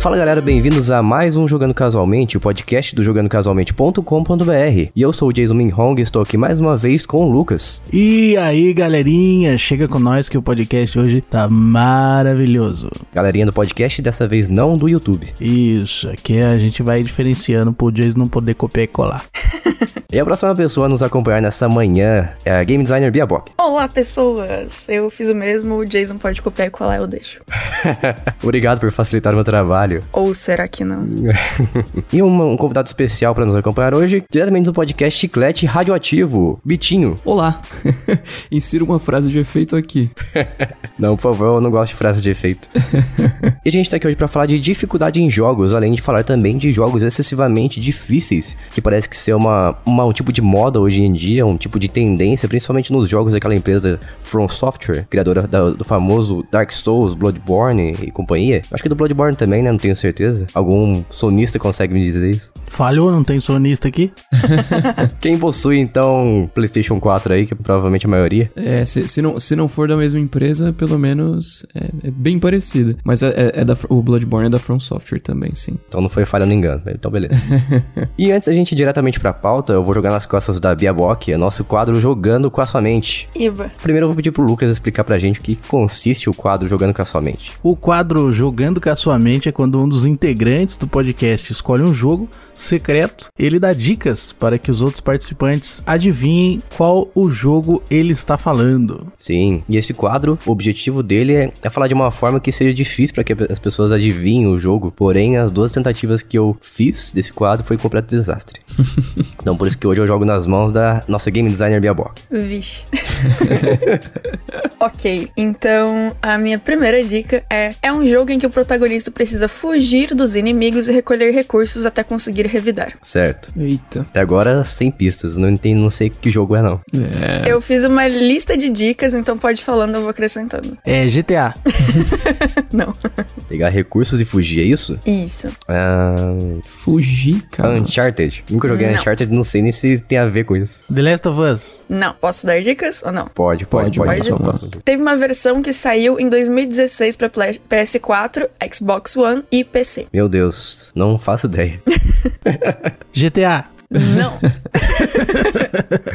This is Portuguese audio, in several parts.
Fala galera, bem-vindos a mais um Jogando Casualmente, o podcast do jogandocasualmente.com.br. E eu sou o Jason Minhong e estou aqui mais uma vez com o Lucas. E aí, galerinha, chega com nós que o podcast hoje tá maravilhoso. Galerinha do podcast, dessa vez não do YouTube. Isso, aqui a gente vai diferenciando pro Jason não poder copiar e colar. E a próxima pessoa a nos acompanhar nessa manhã é a game designer Bia Bock. Olá, pessoas! Eu fiz o mesmo, o Jason pode copiar e colar, eu deixo. Obrigado por facilitar o meu trabalho. Ou será que não? E um, um convidado especial para nos acompanhar hoje, diretamente do podcast Chiclete Radioativo, Bitinho. Olá! Insira uma frase de efeito aqui. Não, por favor, eu não gosto de frase de efeito. e a gente tá aqui hoje pra falar de dificuldade em jogos, além de falar também de jogos excessivamente difíceis, que parece que ser uma, uma- um tipo de moda hoje em dia, um tipo de tendência, principalmente nos jogos daquela empresa From Software, criadora da- do famoso Dark Souls, Bloodborne e companhia. Acho que do Bloodborne também, né? Não tenho certeza. Algum sonista consegue me dizer isso? Falhou, não tem sonista aqui? Quem possui, então, PlayStation 4 aí, que é provavelmente a maioria? É, se, se, não, se não for da mesma empresa, pelo menos é, é bem parecida. Mas é, é- é da, o Bloodborne é da From Software também, sim. Então não foi falha no engano, então beleza. e antes da gente ir diretamente pra pauta, eu vou jogar nas costas da Bia Bock, é nosso quadro Jogando com a Sua Mente. Iba. Primeiro eu vou pedir pro Lucas explicar pra gente o que consiste o quadro Jogando com a Sua Mente. O quadro Jogando com a Sua Mente é quando um dos integrantes do podcast escolhe um jogo secreto, ele dá dicas para que os outros participantes adivinhem qual o jogo ele está falando. Sim, e esse quadro, o objetivo dele é, é falar de uma forma que seja difícil pra que as pessoas adivinhem o jogo, porém as duas tentativas que eu fiz desse quadro foi um completo desastre. então por isso que hoje eu jogo nas mãos da nossa game designer Bia Bock. Vixe. ok, então a minha primeira dica é: é um jogo em que o protagonista precisa fugir dos inimigos e recolher recursos até conseguir revidar. Certo. Eita. Até agora sem pistas, não entendo, não sei que jogo é não. É. Eu fiz uma lista de dicas, então pode ir falando, eu vou acrescentando. É GTA. Não. Pegar recursos e fugir, é isso? Isso. Ah, Fugir, cara. Uncharted. Nunca joguei Não. Uncharted, não sei nem se tem a ver com isso. The Last of Us. Não. Posso dar dicas ou não? Pode, pode, Pode, pode. pode. pode, pode. Teve uma versão que saiu em 2016 para PS4, Xbox One e PC. Meu Deus, não faço ideia. GTA. Não.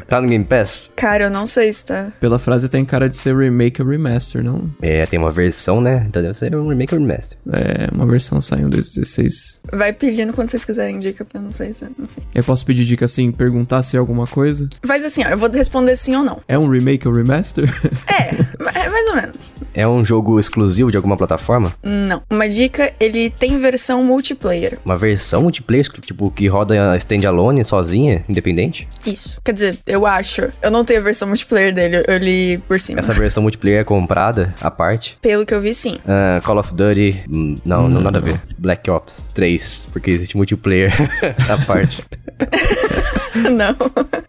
Tá no Game Pass? Cara, eu não sei se tá. Pela frase tem cara de ser remake ou remaster, não? É, tem uma versão, né? Então deve ser um remake ou remaster. É, uma versão saiu em 2016. Vai pedindo quando vocês quiserem dica, porque eu não sei se. Enfim. Eu posso pedir dica assim, perguntar se é alguma coisa? Faz assim, ó, eu vou responder sim ou não. É um remake ou remaster? É, é mais ou menos. É um jogo exclusivo de alguma plataforma? Não. Uma dica, ele tem versão multiplayer. Uma versão multiplayer, tipo, que roda standalone, sozinha, independente? Isso. Quer dizer, eu acho. Eu não tenho a versão multiplayer dele, eu li por cima. Essa versão multiplayer é comprada, à parte? Pelo que eu vi, sim. Ah, Call of Duty, hum, não, não, nada a ver. Black Ops 3, porque existe multiplayer à parte. não.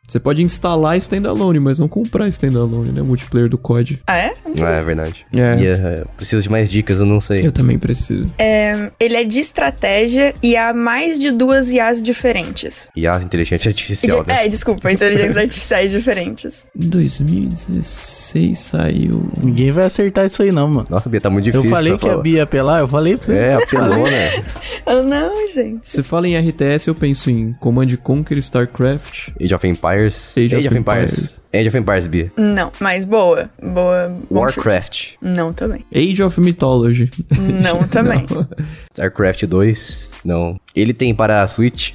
Você pode instalar standalone, mas não comprar standalone, né? Multiplayer do COD. Ah, é? Ah, é verdade. É. E eh, preciso de mais dicas, eu não sei. Eu também preciso. É, ele é de estratégia e há mais de duas IAs diferentes. A inteligência artificial, De- né? É, desculpa, inteligências artificiais diferentes. Em 2016 saiu. Ninguém vai acertar isso aí não, mano. Nossa, Bia, tá muito difícil. Eu falei que a falar. Bia ia apelar, eu falei pra você. É, apelou, né? Ah, não, gente. Você fala em RTS, eu penso em Command Conquer, StarCraft. Age of Empires. Age of Empires. Age of Empires, Bia. Não, mas boa. Boa. chute. Warcraft. Não, também. Age of Mythology. Não, também. StarCraft 2. Não. Ele tem para a Switch?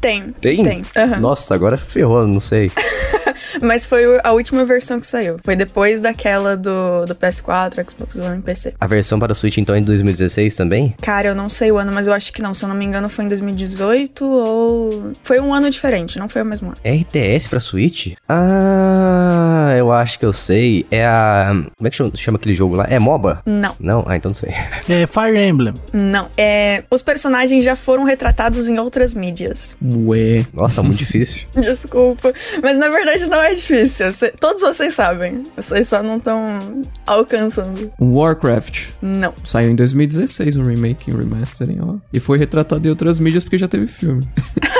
Tem. Tem? Tem. aham. Nossa, agora ferrou, não sei. Mas foi o- a última versão que saiu. Foi depois daquela do, do PS4, Xbox One e PC. A versão para a Switch, então, é de 2016 também? Cara, eu não sei o ano, mas eu acho que não. Se eu não me engano, foi em 2018 ou. Foi um ano diferente, não foi o mesmo ano. RTS pra Switch? Ah, eu acho que eu sei. É a. Como é que chama, chama aquele jogo lá? É MOBA? Não, Não? Ah, então não sei. É Fire Emblem. não. É, os personagens já foram retratados em outras mídias. Ué. Nossa, tá muito difícil. Desculpa. Mas na verdade não é difícil. Cê- todos vocês sabem. Vocês só não estão alcançando. Warcraft. Não. Saiu em 2016 um remake, um remastering, ó. E foi retratado em outras mídias porque já teve filme.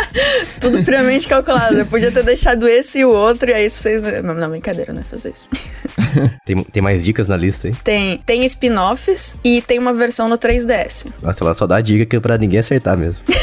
Tudo friamente calculado. Eu podia ter deixado esse e o outro, e aí vocês. Não, não, brincadeira, né? Fazer isso. Tem, tem mais dicas na lista aí? Tem, tem spin-offs e tem uma versão no 3DS. Nossa, ela só dá dica que é pra ninguém acertar mesmo.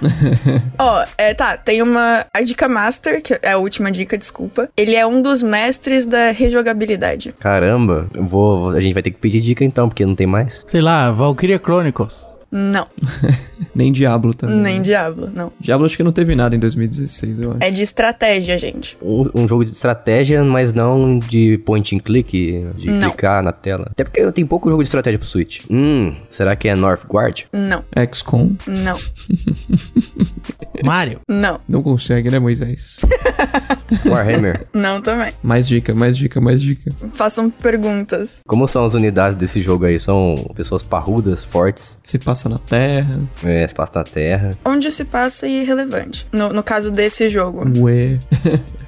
Ó, é, tá, tem uma. A dica Master, que é a última dica, desculpa. Ele é um dos mestres da rejogabilidade. Caramba, vou, a gente vai ter que pedir dica então, porque não tem mais. Sei lá, Valkyria Chronicles. Não, Nem Diablo também. nem né? Diablo, não. Diablo acho que não teve nada em 2016, eu acho. É de estratégia, gente. Um, um jogo de estratégia, mas não de point and click, de Não. clicar na tela. Até porque tem pouco jogo de estratégia pro Switch. Hum, será que é Northgard? Não, XCOM. não, Mario. não, Não consegue, né, Moisés? Warhammer? não também. mais dica, mais dica, mais dica. Façam perguntas. Como são as unidades desse jogo aí? São pessoas parrudas, fortes, Se passa na Terra. é, espaço na terra. Onde se passa é irrelevante. No, no caso desse jogo. Ué.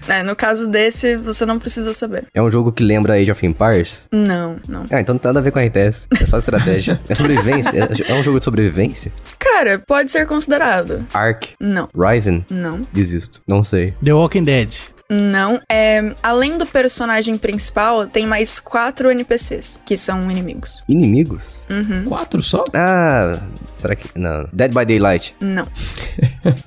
É, no caso desse, você não precisa saber. É um jogo que lembra Age of Empires? Não, não. Ah, então não tem nada a ver com RTS. É só estratégia. É sobrevivência? É, é um jogo de sobrevivência? Cara, pode ser considerado. Ark? Não, Ryzen? não. Desisto. Não sei. The Walking Dead. Não. É, além do personagem principal, tem mais quatro NPCs que são inimigos. Inimigos? Quatro só? Ah, será que. Não. Dead by Daylight. Não.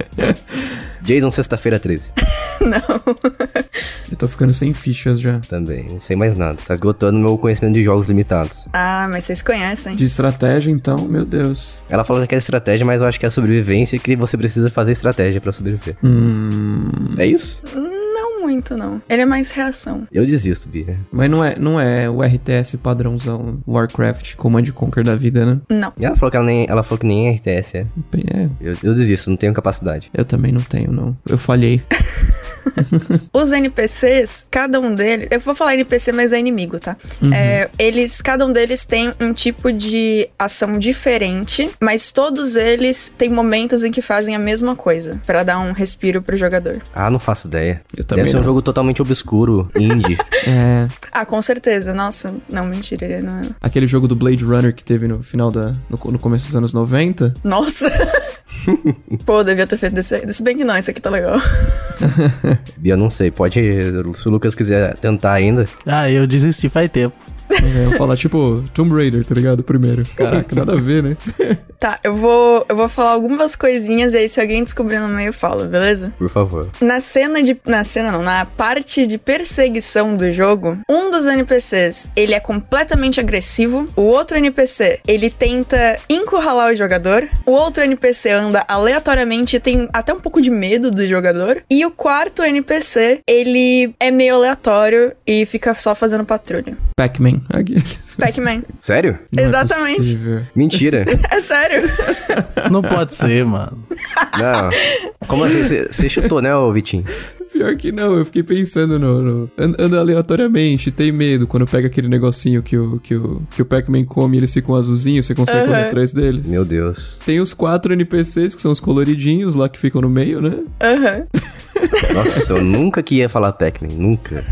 Jason Sexta-feira 13. Eu tô ficando sem fichas já. Também. Não sei mais nada. Tá esgotando meu conhecimento de jogos limitados. Ah, mas vocês conhecem. De estratégia, então, meu Deus. Ela falou que é estratégia, mas eu acho que é sobrevivência e que você precisa fazer estratégia pra sobreviver. Hum. É isso? Não muito, não. Ele é mais reação. Eu desisto, Bia. Mas não é, não é o RTS padrãozão Warcraft, Command Conquer da vida, né? Não. E ela falou que ela nem, ela falou que nem é RTS, é. Bem, É, Eu, eu desisto, não tenho capacidade. eu também não tenho, não. Eu falhei. Os NPCs, cada um deles. Eu vou falar NPC, mas é inimigo, tá? É, eles, cada um deles tem um tipo de ação diferente, mas todos eles têm momentos em que fazem a mesma coisa, Pra dar um respiro pro jogador. Ah, não faço ideia. Eu também ser um não. jogo totalmente obscuro, indie. É. Ah, com certeza. Nossa, não, mentira, ele não é. Aquele jogo do Blade Runner que teve no final da. no, no começo dos anos 90. Nossa! Pô, devia ter feito desse. Desse bem que não, esse aqui tá legal. Bia, não sei. Pode. Se o Lucas quiser tentar ainda. Ah, eu desisti faz tempo. É, eu vou falar, tipo, Tomb Raider, tá ligado? Primeiro. Caraca, nada a ver, né? Tá, eu vou, eu vou falar algumas coisinhas e aí se alguém descobrir no meio, fala, beleza? Por favor. Na cena de. Na cena não, na parte de perseguição do jogo, um dos NPCs ele é completamente agressivo. O outro NPC ele tenta encurralar o jogador. O outro NPC anda aleatoriamente e tem até um pouco de medo do jogador. E o quarto NPC ele é meio aleatório e fica só fazendo patrulha. Pac-Man. Aqueles. Pac-Man. Sério? Não é Exatamente. possível. Mentira. É sério. Não pode ser, mano. Não. Como assim? Você chutou, né, ô Vitinho? Pior que não, eu fiquei pensando no. no and- anda aleatoriamente, tem medo quando pega aquele negocinho que o, que o, que o Pac-Man come e eles ficam azulzinhos, você consegue correr Aham. atrás deles. Meu Deus. Tem os quatro NPCs, que são os coloridinhos lá que ficam no meio, né? Aham. Nossa, eu nunca que ia falar Pac-Man. Nunca.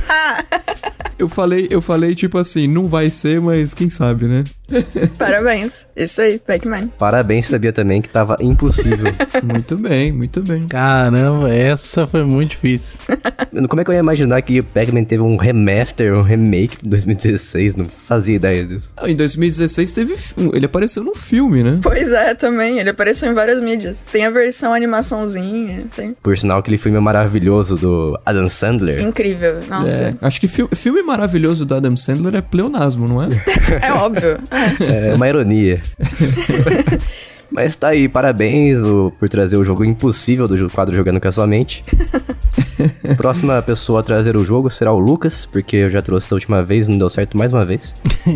Eu falei, eu falei tipo assim, não vai ser, mas quem sabe, né? Parabéns. Isso aí, Pac-Man. Parabéns pra Bia também, que tava impossível. muito bem, muito bem. Caramba, essa foi muito difícil. Como é que eu ia imaginar que o Pac-Man teve um remaster, um remake em 2016? Não fazia ideia disso. Ah, em 2016 teve. Ele apareceu num filme, né? Pois é, também. Ele apareceu em várias mídias. Tem a versão animaçãozinha, tem. Por sinal, aquele filme maravilhoso do Adam Sandler. Incrível. Nossa. É, acho que fi- filme maravilhoso do Adam Sandler é pleonasmo, não é? É, óbvio. É. É uma ironia. Mas tá aí, parabéns o- por trazer o jogo impossível do quadro Jogando com a Sua Mente. Próxima pessoa a trazer o jogo será o Lucas, porque eu já trouxe da última vez, não deu certo mais uma vez.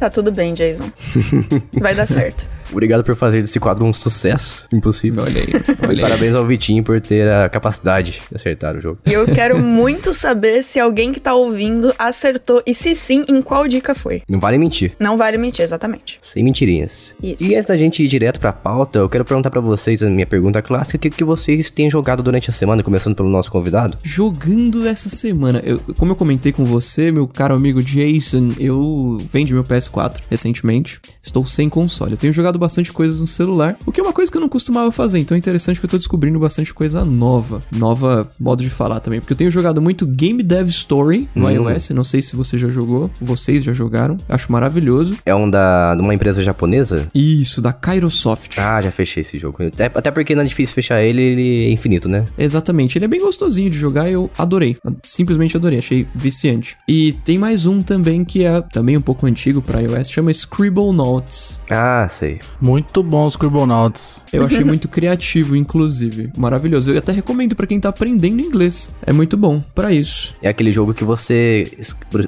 Tá tudo bem, Jason. Vai dar certo. Obrigado por fazer desse quadro um sucesso impossível. Olha aí, olha aí. parabéns ao Vitinho por ter a capacidade de acertar o jogo. E eu quero muito saber se alguém que tá ouvindo acertou e se sim, em qual dica foi. Não vale mentir. Não vale mentir, exatamente. Sem mentirinhas. Isso. E antes da gente ir direto direto pra pauta, eu quero perguntar pra vocês a minha pergunta clássica: o que, que vocês têm jogado durante a semana, começando pelo nosso convidado? Jogando essa semana, eu, como eu comentei com você, meu caro amigo Jason, eu vendi meu PS4 recentemente. Estou sem console. Eu tenho jogado bastante coisas no celular, o que é uma coisa que eu não costumava fazer. Então é interessante que eu tô descobrindo bastante coisa nova. Nova modo de falar também. Porque eu tenho jogado muito Game Dev Story no Hum. iOS. Não sei se você já jogou. Vocês já jogaram. Acho maravilhoso. É um da, de uma empresa japonesa? Isso, da Kairosoft. Ah, já fechei esse jogo. Até, até porque não é difícil fechar ele, ele é infinito, né? Exatamente, ele é bem gostosinho de jogar e eu adorei. Simplesmente adorei, achei viciante. E tem mais um também que é também um pouco antigo para iOS, chama Scribble Notes. Ah, sei. Muito bom os Scribblenauts. Eu achei muito criativo, inclusive. Maravilhoso. Eu até recomendo pra quem tá aprendendo inglês. É muito bom para isso. É aquele jogo que você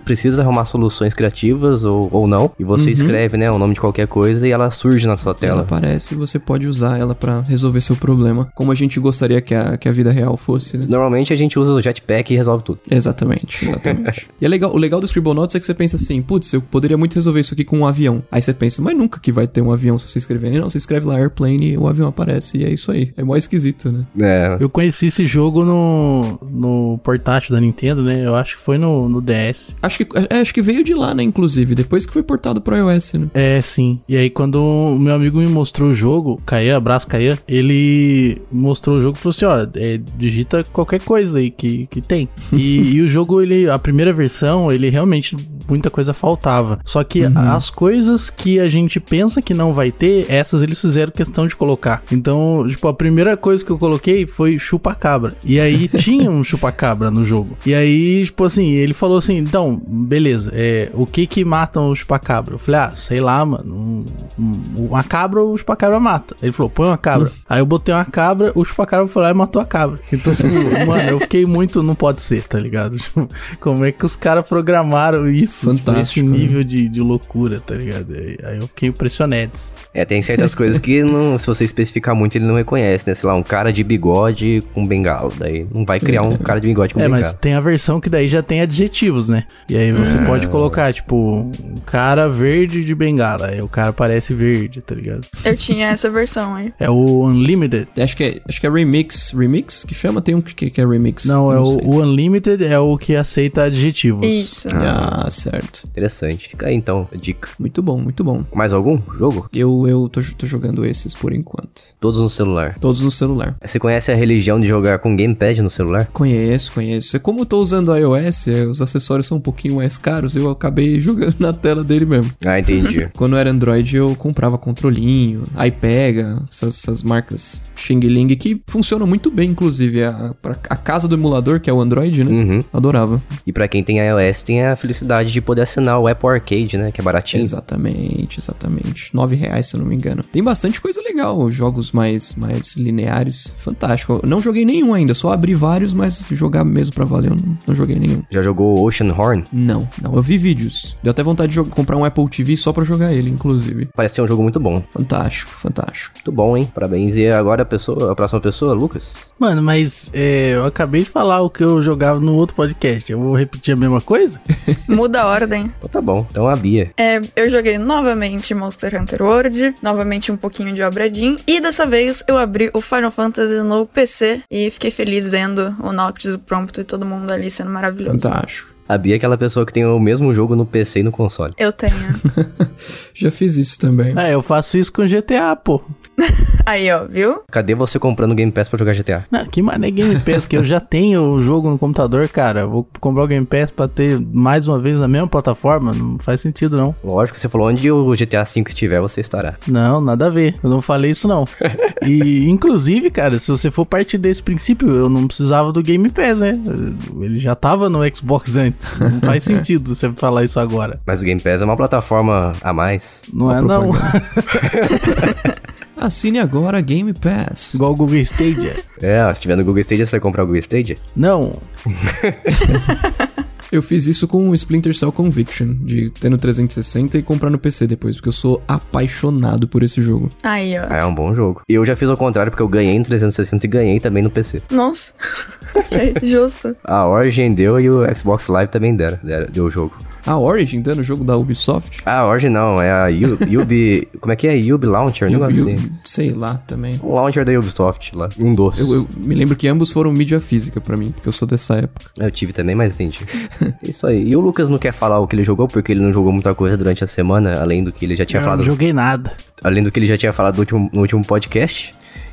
precisa arrumar soluções criativas ou, ou não. E você escreve, né, o nome de qualquer coisa e ela surge na sua Ela tela. Aparece e você pode usar ela pra resolver seu problema, como a gente gostaria que a, que a vida real fosse, né? Normalmente a gente usa o jetpack e resolve tudo. Exatamente, exatamente. e é legal, o legal do Scribble Notes é que você pensa assim, putz, eu poderia muito resolver isso aqui com um avião. Aí você pensa, mas nunca que vai ter um avião se você escrever. Não, você escreve lá airplane e o avião aparece e é isso aí. É mó esquisito, né? É. Eu conheci esse jogo no, no portátil da Nintendo, né? Eu acho que foi no, no DS. Acho que, é, acho que veio de lá, né, inclusive, depois que foi portado pro iOS, né? É, sim. E aí, quando o meu amigo me mostrou o jogo, Caia, abraço Caia, ele mostrou o jogo e falou assim: ó, é, digita qualquer coisa aí que, que tem. E, e o jogo, ele, a primeira versão, ele realmente muita coisa faltava. Só que as coisas que a gente pensa que não vai ter, essas eles fizeram questão de colocar. Então, tipo, a primeira coisa que eu coloquei foi chupa-cabra. E aí tinha um chupa-cabra no jogo. E aí, tipo assim, ele falou assim: então, beleza, é, o que que matam o chupa-cabra? Eu falei, ah, sei lá, mano. um- um- uma cabra, o chupa-cabra mata. Ele falou, põe uma cabra. aí eu botei uma cabra, o chupa-cabra foi lá e matou a cabra. Então, tipo, mano, eu fiquei muito, não pode ser, tá ligado? Tipo, como é que os caras programaram isso? Tipo, esse Fantástico, né? nível de, de loucura, tá ligado? Aí aí eu fiquei impressionado. É, tem certas coisas que não, se você especificar muito, ele não reconhece, né? Sei lá, um cara de bigode com bengala. Daí não vai criar um cara de bigode com É, bengala. mas tem a versão que daí já tem adjetivos, né? E aí você pode colocar, tipo, um cara verde de bengala. Aí o cara parece verde, tá ligado? Eu tinha essa versão aí. É o Unlimited. Acho que é, acho que é remix. Remix que chama? Tem um que, que é remix. Não, é o, sei. o Unlimited é o que aceita adjetivos. Isso. Ah, certo. Interessante. Fica aí então, a dica. Muito bom, muito bom. Mais algum jogo? Eu, eu tô, tô jogando esses por enquanto. Todos no celular. Todos no celular. Você conhece a religião de jogar com gamepad no celular? Conheço, conheço. É Como eu tô usando o iOS, é, os acessórios são um pouquinho mais caros, eu acabei jogando na tela dele mesmo. Ah, entendi. Quando era Android, eu comprava controlinho, iPega, essas, essas marcas Xing Ling que funcionam muito bem, inclusive. A, a casa do emulador, que é o Android, né? uhum. Adorava. E pra quem tem iOS, tem a felicidade de poder assinar o Apple Arcade, né? Que é baratinho. Exatamente, exatamente. Nove reais, se eu não me engano. Tem bastante coisa legal, jogos mais, mais lineares. Fantástico. Eu não joguei nenhum ainda, só abri vários, mas jogar mesmo pra valer, eu não, não joguei nenhum. Já jogou Ocean Horn? Não, não. Eu vi vídeos. Deu até vontade de comprar um Apple TV só pra jogar ele, inclusive. Parece ser um jogo muito bom. Fantástico, fantástico. Muito bom, hein? Parabéns. E agora a pessoa, a próxima pessoa, Lucas? Mano, mas é, eu acabei de falar o que eu jogava no outro podcast. Eu vou repetir a mesma coisa? Muda a ordem. Então tá bom. Então a Bia. É, eu joguei novamente Monster Hunter World, novamente um pouquinho de Obra e dessa vez eu abri o Final Fantasy no PC e fiquei feliz vendo o Noctis, o Prompto e todo mundo ali sendo maravilhoso. Fantástico. A Bia é aquela pessoa que tem o mesmo jogo no PC e no console. Eu tenho. Já fiz isso também. É, eu faço isso com GTA, pô. Aí, ó, viu? Cadê você comprando Game Pass pra jogar GTA? Não, que mané Game Pass, que eu já tenho o jogo no computador, cara. Vou comprar o Game Pass pra ter mais uma vez na mesma plataforma? Não faz sentido, não. Lógico, você falou onde o GTA V estiver, você estará. Não, nada a ver. Eu não falei isso, não. E, inclusive, cara, se você for partir desse princípio, eu não precisava do Game Pass, né? Ele já tava no Xbox antes. Não faz sentido você falar isso agora. Mas o Game Pass é uma plataforma a mais. Não Uma é, não. Assine agora Game Pass. Igual o Google Stadia. É, se tiver no Google Stadia, você vai comprar o Google Stadia? Não. Eu fiz isso com o Splinter Cell Conviction, de ter no 360 e comprar no PC depois, porque eu sou apaixonado por esse jogo. Aí, ó. É um bom jogo. E eu já fiz ao contrário, porque eu ganhei no 360 e ganhei também no PC. Nossa. ok, justo. A Origin deu e o Xbox Live também deram, deram- deu o jogo. A Origin, dando o jogo da Ubisoft? A Origin não, é a U- Ubi... como é que é? Ubi Launcher, negócio eu- assim. sei lá também. O launcher da Ubisoft lá, um doce. Eu, eu me lembro que ambos foram mídia física pra mim, porque eu sou dessa época. Eu tive também, mas entendi. Isso aí. E o Lucas não quer falar o que ele jogou, porque ele não jogou muita coisa durante a semana, além do que ele já tinha Eu falado. não joguei nada. Além do que ele já tinha falado no último, no último podcast.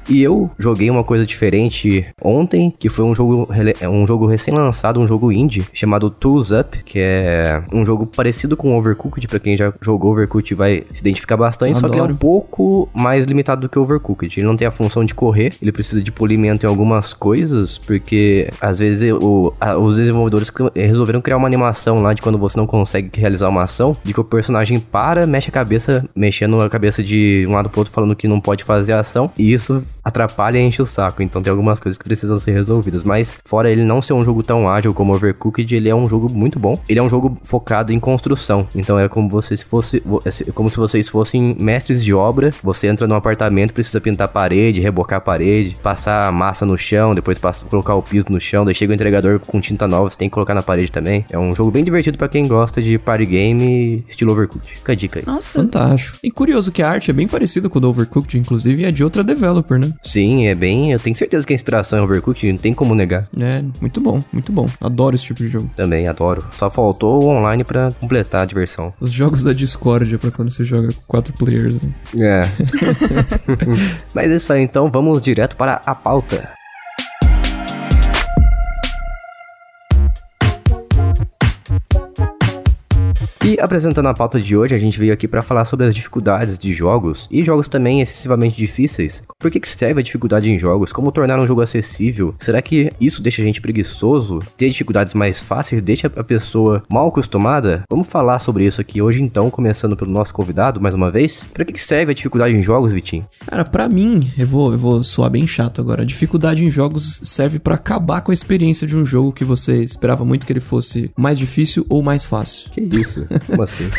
E eu joguei uma coisa diferente ontem, que foi um jogo, é um jogo recém-lançado, um jogo indie, chamado Tools Up, que é um jogo parecido com Overcooked, pra quem já jogou Overcooked vai se identificar bastante, só que ele é Adoro. um pouco mais limitado do que Overcooked. Ele não tem a função de correr, ele precisa de polimento em algumas coisas, porque às vezes o- a- os desenvolvedores resolveram criar uma animação lá de quando você não consegue realizar uma ação, de que o personagem para, mexe a cabeça, mexendo a cabeça de um lado pro outro, falando que não pode fazer a ação, e isso atrapalha e enche o saco. Então tem algumas coisas que precisam ser resolvidas. Mas, fora ele não ser um jogo tão ágil como Overcooked, ele é um jogo muito bom. Ele é um jogo focado em construção. Então é como você se fosse. vo- é como se vocês fossem mestres de obra. Você entra num apartamento, precisa pintar a parede, rebocar a parede, passar massa no chão, depois passa, colocar o piso no chão, daí chega o entregador com tinta nova, você tem que colocar na parede também. É um jogo bem divertido pra quem gosta de party game estilo Overcooked. Fica a dica aí. Nossa. Fantástico. E curioso que a arte é bem parecida com o do Overcooked, inclusive, e é de outra developer, né? Sim, é bem. Eu tenho certeza que a inspiração é Overcooked, não tem como negar. É, muito bom, muito bom. Adoro esse tipo de jogo. Também adoro. Só faltou o online pra completar a diversão. Os jogos da Discord é pra quando você joga com quatro players. Né? É. Mas é isso aí, então vamos direto para a pauta. E apresentando a pauta de hoje, a gente veio aqui para falar sobre as dificuldades de jogos e jogos também excessivamente difíceis. Por que, que serve a dificuldade em jogos? Como tornar um jogo acessível? Será que isso deixa a gente preguiçoso? Ter dificuldades mais fáceis deixa a pessoa mal acostumada? Vamos falar sobre isso aqui hoje, então, começando pelo nosso convidado, mais uma vez. Para que, que serve a dificuldade em jogos, Vitinho? Cara, pra mim, eu vou, eu vou soar bem chato agora. A dificuldade em jogos serve pra acabar com a experiência de um jogo que você esperava muito que ele fosse mais difícil ou mais fácil. Que isso? Como assim?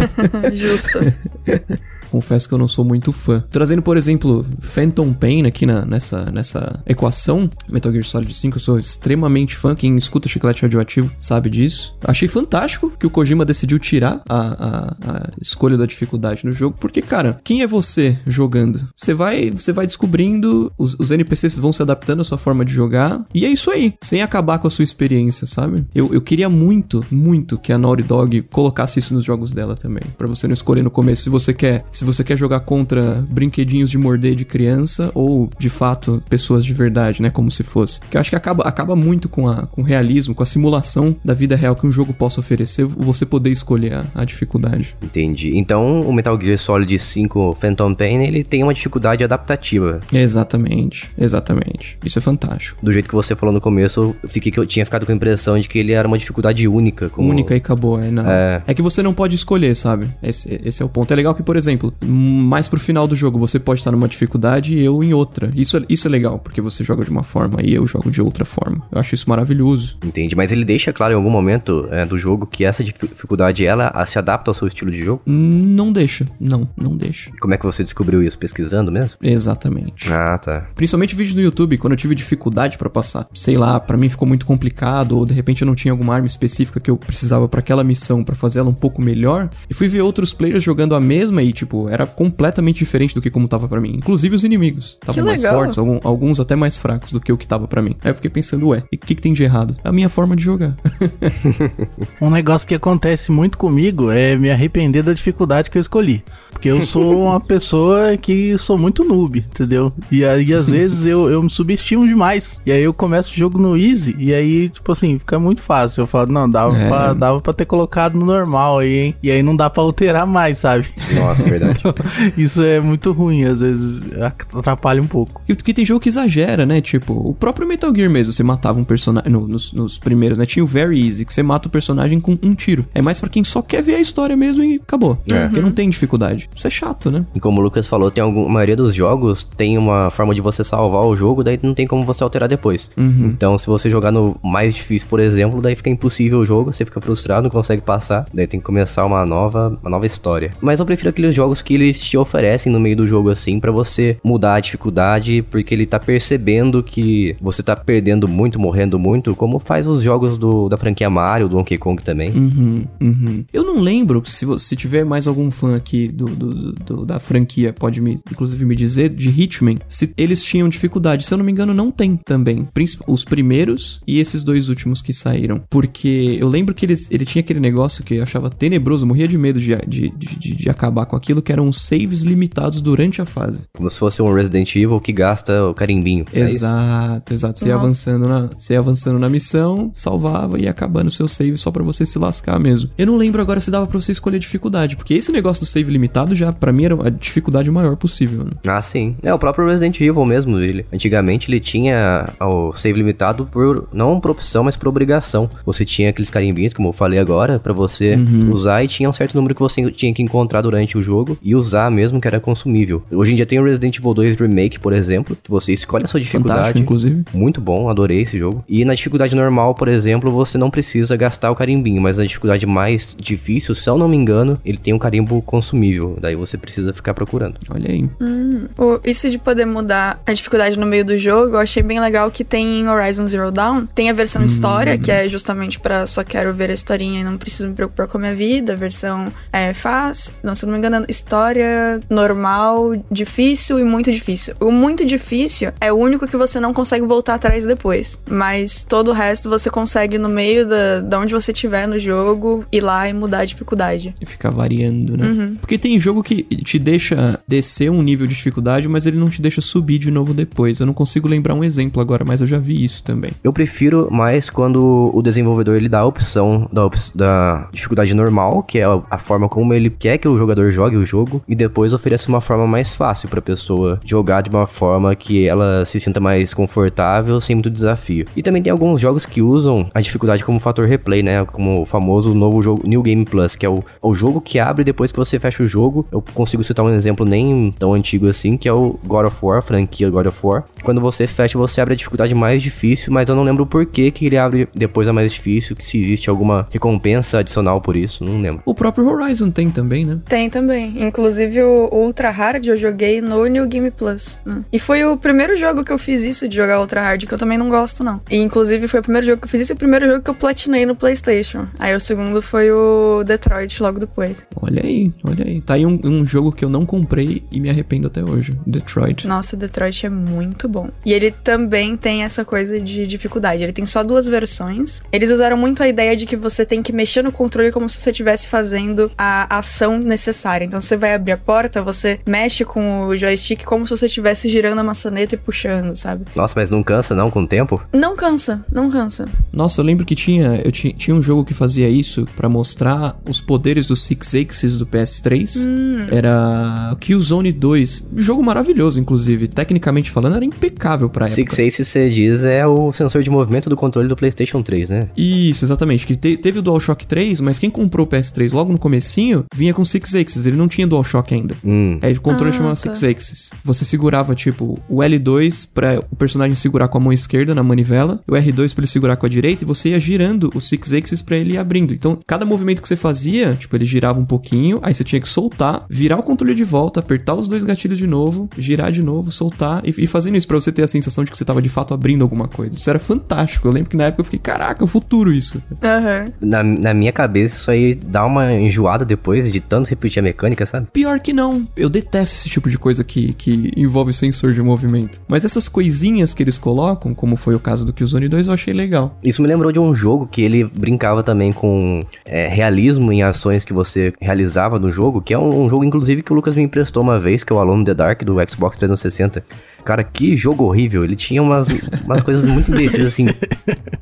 Justo. Confesso que eu não sou muito fã. Trazendo, por exemplo, Phantom Pain aqui na, nessa, nessa equação, Metal Gear Solid 5, eu sou extremamente fã. Quem escuta Chiclete Radioativo sabe disso. Achei fantástico que o Kojima decidiu tirar a, a, a escolha da dificuldade no jogo, porque, cara, quem é você jogando? Você vai, você vai descobrindo, os, os NPCs vão se adaptando à sua forma de jogar, e é isso aí, sem acabar com a sua experiência, sabe? Eu, eu queria muito, muito que a Naughty Dog colocasse isso nos jogos dela também, Pra você não escolher no começo se você quer, se você quer jogar contra brinquedinhos de morder de criança ou de fato pessoas de verdade, né, como se fosse. Que eu acho que acaba, acaba muito com, a, com o realismo, com a simulação da vida real que um jogo possa oferecer, você poder escolher a, a dificuldade. Entendi. Então, o Metal Gear Solid 5 Phantom Pain, ele tem uma dificuldade adaptativa. Exatamente, exatamente. Isso é fantástico. Do jeito que você falou no começo, eu fiquei que eu tinha ficado com a impressão de que ele era uma dificuldade única. Como... Única e acabou, é, não. É. É. que você não pode escolher, sabe? Esse, esse é o ponto. É legal que, por exemplo, mais pro final do jogo você pode estar numa dificuldade e eu em outra. Isso, é- isso é legal, porque você joga de uma forma e eu jogo de outra forma. Eu acho isso maravilhoso. Entendi, mas ele deixa claro em algum momento é, do jogo que essa dificuldade, ela a- se adapta ao seu estilo de jogo? Não deixa. Não, não deixa. Como é que você descobriu isso? Pesquisando mesmo? Exatamente. Ah, tá. Principalmente vídeo no YouTube, quando eu tive dificuldade pra passar. Sei lá, pra mim ficou muito complicado, ou de repente eu não tinha alguma arma específica que eu precisava pra aquela missão pra fazer ela um pouco melhor. E fui ver outros players jogando a mesma e, tipo, era completamente diferente do que como tava pra mim. Inclusive os inimigos. Estavam mais fortes, algum- alguns até mais fracos do que o que tava pra mim. Aí eu fiquei pensando, ué, e o que, que tem de errado? A minha forma de jogar. Um negócio que acontece muito comigo é me arrepender da dificuldade que eu escolhi. Porque eu sou uma pessoa que sou muito noob, entendeu? E aí, às vezes, eu, eu me subestimo demais. E aí eu começo o jogo no easy, e aí, tipo assim, fica muito fácil. Eu falo, não, dava, É. pra, dava pra ter colocado no normal aí, hein? E aí não dá pra alterar mais, sabe? Nossa, verdade. Então, isso é muito ruim, às vezes atrapalha um pouco. E porque tem jogo que exagera, né? Tipo, o próprio Metal Gear mesmo, você matava um personagem. No, nos, nos, primeiros, né? Tinha o Very Easy, que você mata o personagem com um tiro. É mais para quem só quer ver a história mesmo e acabou. É. Porque não tem dificuldade. Isso é chato, né? E como o Lucas falou, tem algum, a maioria dos jogos tem uma forma de você salvar o jogo, daí não tem como você alterar depois. Uhum. Então, se você jogar no mais difícil, por exemplo, daí fica impossível o jogo, você fica frustrado, não consegue passar, daí tem que começar uma nova, uma nova história. Mas eu prefiro aqueles jogos que eles te oferecem no meio do jogo assim para você mudar a dificuldade, porque ele tá percebendo que você tá perdendo muito, morrendo muito, como faz os jogos do, da franquia Mario, do Donkey Kong também. Uhum, uhum. Eu não lembro se, se tiver mais algum fã aqui do, do, do, da franquia, pode me, inclusive me dizer, de Hitman, se eles tinham dificuldade. Se eu não me engano, não tem também. Os primeiros e esses dois últimos que saíram. Porque eu lembro que eles, ele tinha aquele negócio que eu achava tenebroso, morria de medo de, de, de, de acabar com aquilo, que eram saves limitados durante a fase. Como se fosse um Resident Evil que gasta o carimbinho. É exato, exato. Você ia, avançando na, você ia avançando na missão, salvava e ia acabando o seu save só para você se lascar mesmo. Eu não lembro agora se dava pra você escolher dificuldade, porque esse negócio do save limitado já, para mim, era a dificuldade maior possível. Né? Ah, sim. É, o próprio Resident Evil mesmo, ele. Antigamente ele tinha o save limitado por, não por opção, mas por obrigação. Você tinha aqueles carimbinhos, como eu falei agora, para você uhum. usar e tinha um certo número que você tinha que encontrar durante o jogo e usar mesmo que era consumível. Hoje em dia tem o Resident Evil 2 Remake, por exemplo, que você escolhe a sua dificuldade. Fantástico, inclusive. Muito bom, adorei esse jogo. E na dificuldade normal, por exemplo, você não precisa gastar o carimbinho, mas na dificuldade mais difícil, se eu não me engano, ele tem um carimbo consumível. Daí você precisa ficar procurando. Olha aí. Hum, isso de poder mudar a dificuldade no meio do jogo, eu achei bem legal que tem em Horizon Zero Dawn. Tem a versão hum. história, que é justamente para só quero ver a historinha e não preciso me preocupar com a minha vida. A versão é fácil. Não, se eu não me engano, história normal, difícil e muito difícil. O muito difícil é o único que você não consegue voltar atrás depois. Mas todo o resto você consegue no meio da, da onde você estiver no jogo ir lá e mudar a dificuldade. E ficar variando, né? Uhum. Porque tem jogo que te deixa descer um nível de dificuldade, mas ele não te deixa subir de novo depois. Eu não consigo lembrar um exemplo agora, mas eu já vi isso também. Eu prefiro mais quando o desenvolvedor ele dá a opção da, op da dificuldade normal, que é a forma como ele quer que o jogador jogue o jogo, e depois oferece uma forma mais fácil para a pessoa jogar de uma forma que ela se sinta mais confortável, sem muito desafio. E também tem alguns jogos que usam a dificuldade como fator replay, né? Como o famoso novo jogo New Game Plus, que é o, o jogo que abre depois que você fecha o jogo. Eu consigo citar um exemplo nem tão antigo assim, que é o God of War, franquia God of War. Quando você fecha, você abre a dificuldade mais difícil, mas eu não lembro por que, que ele abre depois a mais difícil, que se existe alguma recompensa adicional por isso, não lembro. O próprio Horizon tem também, né? Tem também. Inclusive o Ultra Hard eu joguei no New Game Plus. Né? E foi o primeiro jogo que eu fiz isso de jogar Ultra Hard, que eu também não gosto, não. E inclusive foi o primeiro jogo que eu fiz isso e o primeiro jogo que eu platinei no PlayStation. Aí o segundo foi o Detroit logo depois. Olha aí, olha aí. Tá aí um, um jogo que eu não comprei e me arrependo até hoje. Detroit. Nossa, Detroit é muito bom. E ele também tem essa coisa de dificuldade. Ele tem só duas versões. Eles usaram muito a ideia de que você tem que mexer no controle como se você estivesse fazendo a ação necessária. Então você vai abrir a porta, você mexe com o joystick como se você estivesse girando a maçaneta e puxando, sabe? Nossa, mas não cansa não com o tempo? Não cansa, não cansa. Nossa, eu lembro que tinha, eu tinha, tinha um jogo que fazia isso para mostrar os poderes dos Six Axis do PS3. Hum. Era Killzone 2. Jogo maravilhoso, inclusive. Tecnicamente falando, era impecável pra época. Six Axis, você diz, é o sensor de movimento do controle do PlayStation 3, né? Isso, exatamente. Que te, teve o DualShock 3, mas quem comprou o PS3 logo no comecinho, vinha com Six Axis. Ele não tinha DualShock ainda. Hum. Aí o controle ah, chamava tá. Six Axis. Você segurava, tipo, o L2 para o personagem segurar com a mão esquerda na manivela, o R2 para ele segurar com a direita, e você ia girando o Six Axis pra ele ir abrindo. Então, cada movimento que você fazia, tipo, ele girava um pouquinho, aí você tinha que soltar, virar o controle de volta, apertar os dois gatilhos de novo, girar de novo, soltar, e, e fazendo isso para você ter a sensação de que você tava de fato abrindo alguma coisa. Isso era fantástico. Eu lembro que na época eu fiquei, caraca, o futuro isso. Uhum. Na, na minha cabeça, isso aí dá uma enjoada depois de tanto repetir a mecânica, sabe? Pior que não. Eu detesto esse tipo de coisa que, que envolve sensor de movimento. Mas essas coisinhas que eles colocam, como foi o caso do Killzone 2, eu achei legal. Isso me lembrou de um jogo que ele brincava também com é, realismo em ações que você realizava no jogo, que é um, um, jogo, inclusive, que o Lucas me emprestou uma vez, que é o Alone in the Dark do Xbox 360 Cara, que jogo horrível. Ele tinha umas, umas coisas muito imbecis, assim.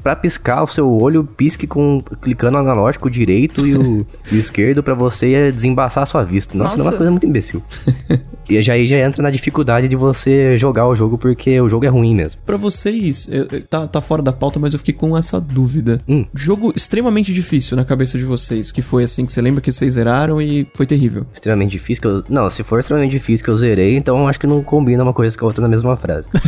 Pra piscar o seu olho, pisque com clicando no analógico direito e o, e o esquerdo pra você desembaçar a sua vista. Nossa, Nossa. é uma coisa muito imbecil. e já aí já entra na dificuldade de você jogar o jogo porque o jogo é ruim mesmo. Pra vocês, eu- eu- tá, tá fora da pauta, mas eu fiquei com essa dúvida. Hum. Jogo extremamente difícil na cabeça de vocês, que foi assim, que você lembra que vocês zeraram e foi terrível. Extremamente difícil que eu. Não, se for extremamente difícil que eu zerei, então acho que não combina uma coisa com a outra na mesma frase.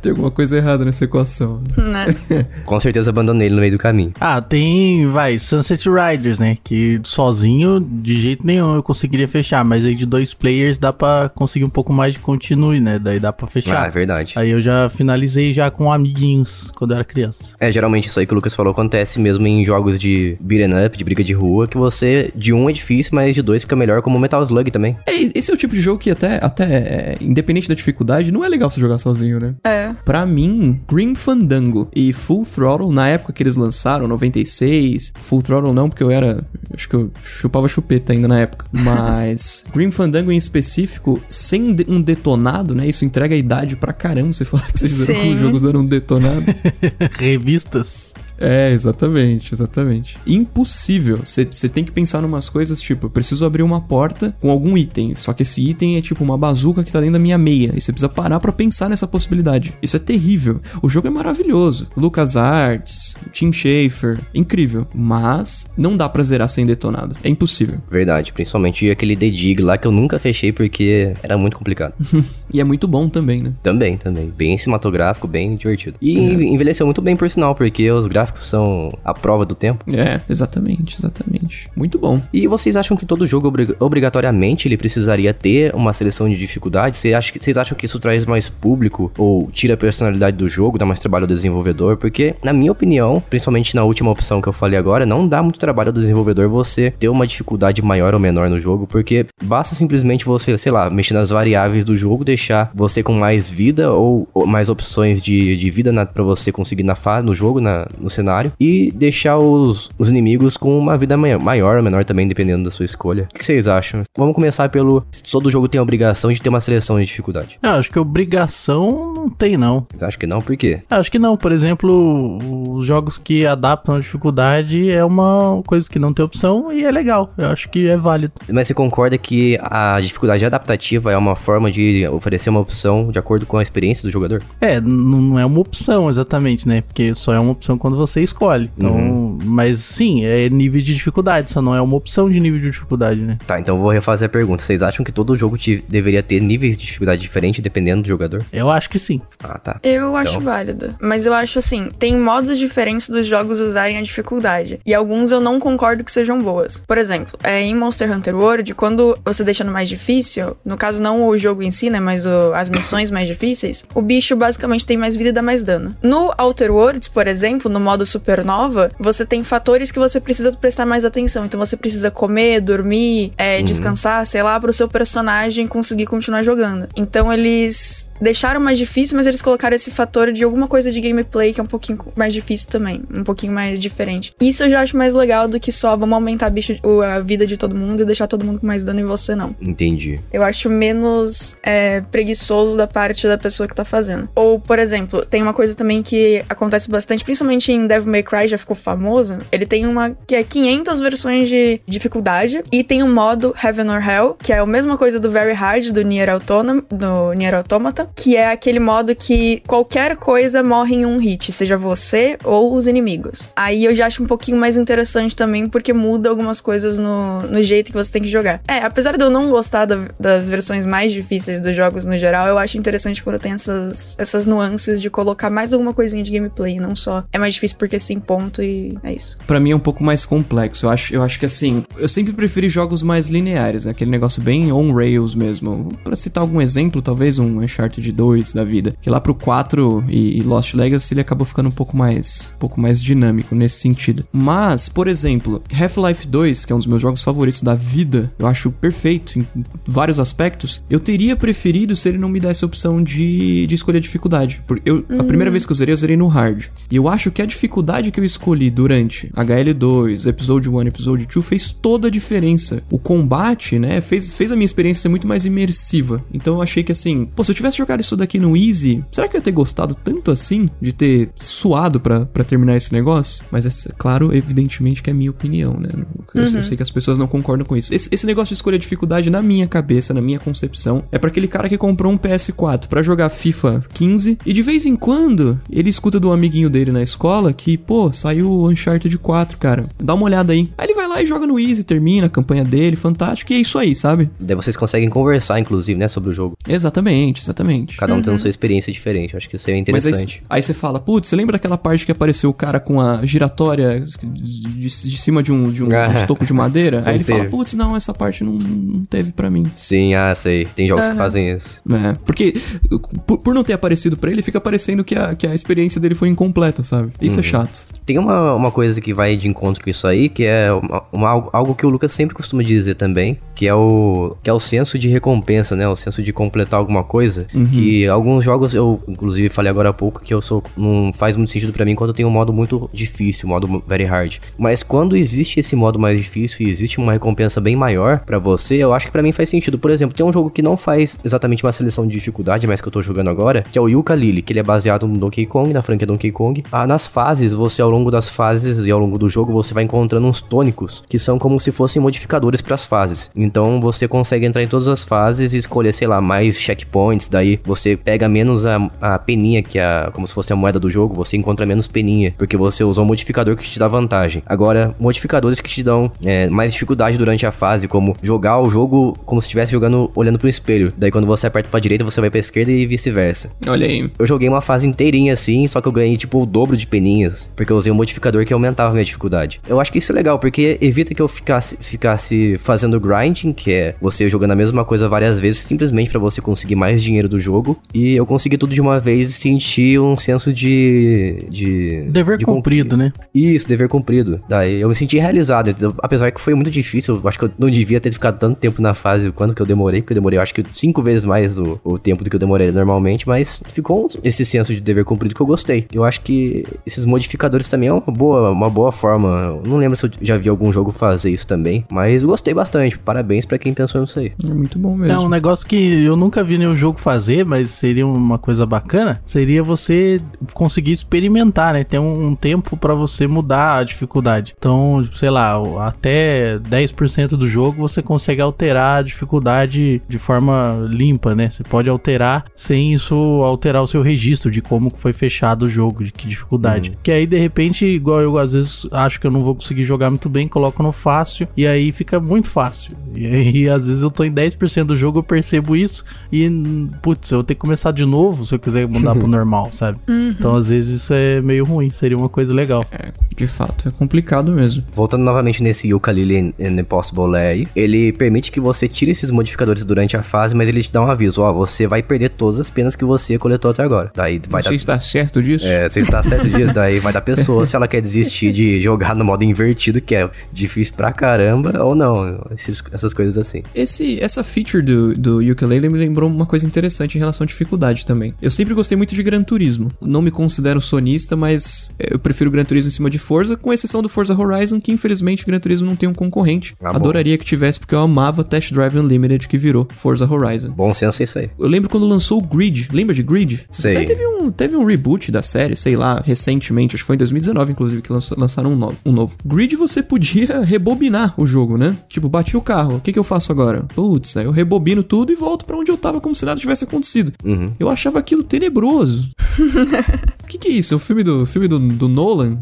Tem alguma coisa errada nessa equação. Né? Com certeza abandonei ele no meio do caminho. Ah, tem, vai, Sunset Riders, né? Que sozinho, de jeito nenhum, eu conseguiria fechar. Mas aí de dois players dá pra conseguir um pouco mais de continue, né? Daí dá pra Ah, é fechar. verdade. Aí eu já finalizei já com amiguinhos quando eu era criança. É, geralmente isso aí que o Lucas falou acontece mesmo em jogos de beat'em up, de briga de rua, que você, de um é difícil, mas de dois fica melhor, como Metal Slug também. É, esse é o tipo de jogo que até, até é, independente da dificuldade, não é legal você jogar sozinho, né? É. Pra mim, Grim Fandango e Full Throttle, na época que eles lançaram, 96, Full Throttle não, porque eu era. Acho que eu chupava chupeta ainda na época. Mas Grim Fandango em específico, sem de- um detonado, né? Isso entrega a idade pra caramba. Você falar que vocês fizeram com Sim. o jogo usando um detonado. Revistas. É, exatamente, exatamente. Impossível. Você tem que pensar numas coisas tipo, eu preciso abrir uma porta com algum item, só que esse item é tipo uma bazuca que tá dentro da minha meia, e você precisa parar pra pensar nessa possibilidade. Isso é terrível. O jogo é maravilhoso. Lucas Arts, Tim Schafer, incrível. Mas não dá pra zerar sem detonado. É impossível. Verdade, principalmente aquele The Dig lá que eu nunca fechei porque era muito complicado. E é muito bom também, né? também, também. Bem cinematográfico, bem divertido. E envelheceu muito bem, por sinal, porque os gráficos são a prova do tempo. É, exatamente, exatamente. Muito bom. E vocês acham que todo jogo obri- obrigatoriamente ele precisaria ter uma seleção de dificuldade? Vocês acham, que, vocês acham que isso traz mais público ou tira a personalidade do jogo, dá mais trabalho ao desenvolvedor? Porque, na minha opinião, principalmente na última opção que eu falei agora, não dá muito trabalho ao desenvolvedor você ter uma dificuldade maior ou menor no jogo, porque basta simplesmente você, sei lá, mexer nas variáveis do jogo, deixar você com mais vida ou, ou mais opções de, de vida na, pra você conseguir na fase, no jogo, na, no cenário, e deixar os, os inimigos com uma vida maior, maior ou menor também, dependendo da sua escolha. O que vocês acham? Vamos começar pelo. se Todo jogo tem a obrigação de ter uma seleção de dificuldade. Ah, acho que obrigação não tem, não. Acham que não? Por quê? Acho que não. Por exemplo, os jogos que adaptam a dificuldade é uma coisa que não tem opção e é legal. Eu acho que é válido. Mas você concorda que a dificuldade adaptativa é uma forma de oferecer uma opção de acordo com a experiência do jogador? É, não é uma opção exatamente, né? Porque só é uma opção quando você escolhe. Então, mas sim, é nível de dificuldade, só não é uma opção de nível de dificuldade, né? Tá, então eu vou refazer a pergunta. Vocês acham que todo jogo te- deveria ter níveis de dificuldade diferentes dependendo do jogador? Eu acho que sim. Ah, tá. Eu acho Então. válido. Mas eu acho assim, tem modos diferentes dos jogos usarem a dificuldade. E alguns eu não concordo que sejam boas. Por exemplo, é, em Monster Hunter World, quando você deixa no mais difícil, no caso não o jogo em si, né, mas o- as missões mais difíceis, o bicho basicamente tem mais vida e dá mais dano. No Outer Worlds, por exemplo, no modo Supernova, você tem fatores que você precisa prestar mais atenção. Então você precisa comer, dormir, é, descansar, sei lá, pro seu personagem conseguir continuar jogando. Então eles deixaram mais difícil, mas eles colocaram esse fator de alguma coisa de gameplay que é um pouquinho mais difícil também, um pouquinho mais diferente. Isso eu já acho mais legal do que só vamos aumentar a, bicho, a vida de todo mundo e deixar todo mundo com mais dano e você não. Entendi. Eu acho menos é, preguiçoso da parte da pessoa que tá fazendo. Ou, por exemplo, tem uma coisa também que acontece bastante, principalmente em Devil May Cry, já ficou famoso. Ele tem uma que é 500 versões de dificuldade e tem um modo Heaven or Hell, que é a mesma coisa do Very Hard do Nier, Autonoma, do Nier Automata, que é aquele modo que qualquer coisa morre em um hit, seja você ou os inimigos. Aí eu já acho um pouquinho mais interessante também, porque muda algumas coisas no, no jeito que você tem que jogar. É, apesar de eu não gostar da- das versões mais difíceis dos jogos no geral, eu acho interessante quando tem essas, essas nuances de colocar mais alguma coisinha de gameplay, não só é mais difícil porque sim, ponto, e é isso. Pra mim é um pouco mais complexo. Eu acho, eu acho que assim, eu sempre preferi jogos mais lineares, né? aquele negócio bem on rails mesmo. Pra citar algum exemplo, talvez um Uncharted 2 da vida, que lá pro 4 e, e Lost Legacy ele acabou ficando um pouco mais, um pouco mais dinâmico nesse sentido. Mas, por exemplo, Half-Life 2, que é um dos meus jogos favoritos da vida, eu acho perfeito em vários aspectos. Eu teria preferido se ele não me desse a opção de, de escolher a dificuldade. Porque eu, a primeira vez que eu zerei, eu zerei no hard. E eu acho que a dificuldade que eu escolhi durante brilhante. HL2, Episode 1, Episode 2 fez toda a diferença. O combate, né, fez, fez a minha experiência ser muito mais imersiva. Então eu achei que assim, pô, se eu tivesse jogado isso daqui no Easy, será que eu ia ter gostado tanto assim de ter suado para terminar esse negócio? Mas é claro, evidentemente que é minha opinião, né? Eu, uhum. eu sei que as pessoas não concordam com isso. Esse, esse negócio de escolher dificuldade na minha cabeça, na minha concepção, é para aquele cara que comprou um PS4 para jogar FIFA 15 e de vez em quando ele escuta do amiguinho dele na escola que, pô, saiu o Uncharted 4, cara. Dá uma olhada aí. Aí ele vai lá e joga no Easy, termina a campanha dele, fantástico, e é isso aí, sabe? Daí vocês conseguem conversar, inclusive, né, sobre o jogo. Exatamente, exatamente. Cada um uhum. tendo sua experiência diferente. acho que isso é interessante. Mas aí, aí você fala, putz, você lembra daquela parte que apareceu o cara com a giratória de, de, cima de um, de um, ah, de um toco de madeira? aí ele teve. fala, putz, não, essa parte não, não teve para mim. Sim, ah, sei. Tem jogos uhum. que fazem isso. É, porque por, por, não ter aparecido pra ele, fica parecendo que a, que a experiência dele foi incompleta, sabe? Isso é uhum. chato. Tem uma, uma coisa que vai de encontro com isso aí, que é uma, uma, algo que o Lucas sempre costuma dizer também, que é o que é o senso de recompensa, né? O senso de completar alguma coisa. Uhum. Que alguns jogos, eu inclusive falei agora há pouco que eu sou. Não faz muito sentido para mim quando eu tenho um modo muito difícil, um modo very hard. Mas quando existe esse modo mais difícil e existe uma recompensa bem maior para você, eu acho que para mim faz sentido. Por exemplo, tem um jogo que não faz exatamente uma seleção de dificuldade, mas que eu tô jogando agora, que é o Yuka Lily, que ele é baseado no Donkey Kong, na franquia Donkey Kong. Ah, nas fases, você ao longo das fases e ao longo do jogo, você vai encontrando uns tônicos, que são como se fossem modificadores para as fases. Então você consegue entrar em todas as fases e escolher, sei lá, mais checkpoints, daí você pega menos a, a peninha, que é como se fosse a moeda do jogo, você encontra menos peninha, porque você usou um modificador que te dá vantagem. Agora, modificadores que te dão é, mais dificuldade durante a fase, como jogar o jogo como se estivesse jogando olhando pro espelho. Daí quando você aperta pra direita, você vai pra esquerda e vice-versa. Olha aí. Eu joguei uma fase inteirinha assim, só que eu ganhei tipo o dobro de porque eu usei um modificador que aumentava a minha dificuldade. Eu acho que isso é legal, porque evita que eu ficasse, ficasse fazendo grinding, que é você jogando a mesma coisa várias vezes, simplesmente para você conseguir mais dinheiro do jogo. E eu consegui tudo de uma vez e senti um senso de. de dever de cumprido, né? Isso, dever cumprido. Daí eu me senti realizado. Apesar que foi muito difícil, eu acho que eu não devia ter ficado tanto tempo na fase quanto que eu demorei, porque eu demorei, eu acho que cinco vezes mais o, o tempo do que eu demorei normalmente, mas ficou esse senso de dever cumprido que eu gostei. Eu acho que esses modificadores também é uma boa, uma boa forma. Eu não lembro se eu já vi algum jogo fazer isso também, mas gostei bastante. Parabéns para quem pensou nisso aí. É muito bom mesmo. É um negócio que eu nunca vi nenhum jogo fazer, mas seria uma coisa bacana. Seria você conseguir experimentar, né? Ter um, um tempo para você mudar a dificuldade. Então, sei lá, até 10% do jogo você consegue alterar a dificuldade de forma limpa, né? Você pode alterar sem isso alterar o seu registro de como foi fechado o jogo, de que dificuldade. Que aí, de repente, igual eu às vezes acho que eu não vou conseguir jogar muito bem, coloco no fácil e aí fica muito fácil. E aí, às vezes, eu tô em 10% do jogo, eu percebo isso e, putz, eu vou ter que começar de novo se eu quiser mudar pro normal, sabe? Uhum. Então, às vezes, isso é meio ruim, seria uma coisa legal. É, de fato, é complicado mesmo. Voltando novamente nesse Yooka-Laylee in Impossible Lair, ele permite que você tire esses modificadores durante a fase, mas ele te dá um aviso, ó, você vai perder todas as penas que você coletou até agora. Daí vai você dar... está certo disso? É, você está certo disso, daí vai da pessoa se ela quer desistir de jogar no modo invertido, que é difícil pra caramba, ou não, esses, essas coisas assim. Esse, essa feature do, do ukulele me lembrou uma coisa interessante em relação à dificuldade também. Eu sempre gostei muito de Gran Turismo. Não me considero sonista, mas eu prefiro Gran Turismo em cima de Forza, com exceção do Forza Horizon, que infelizmente Gran Turismo não tem um concorrente. Ah, Adoraria que tivesse, porque eu amava Test Drive Unlimited, que virou Forza Horizon. Bom senso é isso aí. Eu lembro quando lançou o Grid. Lembra de Grid? Sei. Até teve um, teve um reboot da série, sei lá, recentemente, acho que foi em 2019, inclusive, que lançaram um novo. Um novo. Grid você podia rebobinar o jogo, né? Tipo, bati o carro, o que, que eu faço agora? Putz, aí eu rebobino tudo e volto para onde eu tava como se nada tivesse acontecido. Uhum. Eu achava aquilo tenebroso. O que, que é isso? É o filme do, filme do, do Nolan?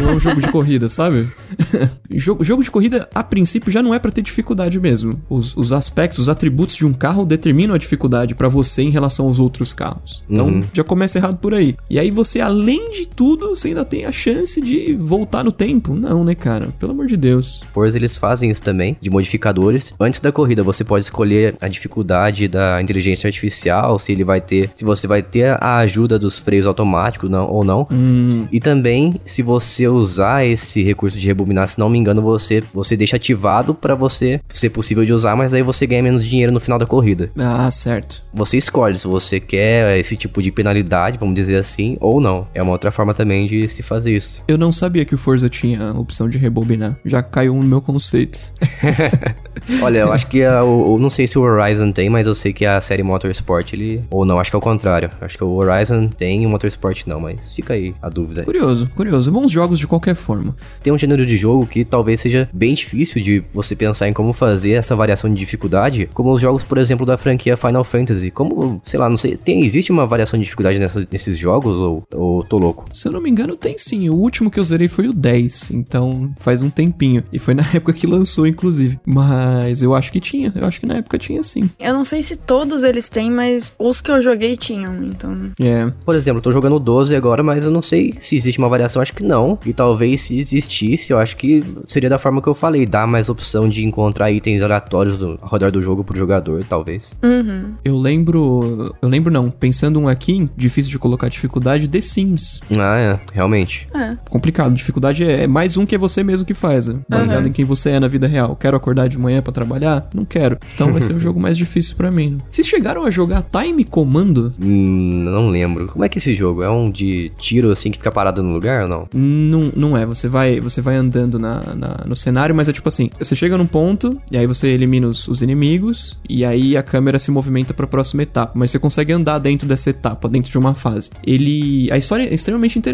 Ou é um jogo de corrida, sabe? jogo, jogo de corrida, a princípio, já não é para ter dificuldade mesmo. Os, os aspectos, os atributos de um carro determinam a dificuldade para você em relação aos outros carros. Então, uhum. já começa errado por aí. E aí você, além de tudo, você ainda tem a chance de voltar no tempo. Não, né, cara? Pelo amor de Deus. Forza, eles fazem isso também, de modificadores. Antes da corrida, você pode escolher a dificuldade da inteligência artificial, se ele vai ter, se você vai ter a ajuda dos freios automáticos não, ou não. Hum. E também, se você usar esse recurso de rebobinar, se não me engano, você, você deixa ativado para você ser possível de usar, mas aí você ganha menos dinheiro no final da corrida. Ah, certo. Você escolhe se você quer esse tipo de penalidade, vamos dizer assim, ou não. É uma outra forma também de se fazer isso. Eu não sabia que o Forza tinha a opção de rebobinar. Já caiu um no meu conceito. Olha, eu acho que a, o, o- não sei se o Horizon tem, mas eu sei que a série Motorsport ele. Ou não, acho que é o contrário. Acho que o Horizon tem e o Motorsport não, mas fica aí a dúvida. curioso, curioso. Bons jogos de qualquer forma. Tem um gênero de jogo que talvez seja bem difícil de você pensar em como fazer essa variação de dificuldade, como os jogos, por exemplo, da franquia Final Fantasy. Como, sei lá, não sei, tem, existe uma variação de dificuldade nessas- nesses jogos ou, ou tô louco? Se eu não me engano, tem sim. O último que eu zerei foi o 10, então faz um tempinho. E foi na época que lançou, inclusive. Mas eu acho que tinha. Eu acho que na época tinha sim. Eu não sei se todos eles têm, mas os que eu joguei tinham, então. É. Por exemplo, eu tô jogando o 12 agora, mas eu não sei se existe uma variação, acho que não. E talvez se existisse, eu acho que seria da forma que eu falei, dar mais opção de encontrar itens aleatórios do, ao redor do jogo pro jogador, talvez. Uhum. Eu lembro. Eu lembro não. Pensando um aqui, difícil de colocar dificuldade, The Sims. Ah, é, realmente. É. Complicado. Dificuldade é, é mais um que é você mesmo que faz, né? baseado em quem você é na vida real. Quero acordar de manhã pra trabalhar? Não quero. Então vai ser o jogo mais difícil pra mim. Vocês chegaram a jogar Time Comando? Hum, não lembro. Como é que é esse jogo? É um de tiro assim que fica parado no lugar ou não? Não, não é. Você vai, você vai andando na, na- no cenário, mas é tipo assim: você chega num ponto, e aí você elimina os, os inimigos, e aí a câmera se movimenta pra próxima etapa. Mas você consegue andar dentro dessa etapa, dentro de uma fase. Ele. A história é extremamente interessante.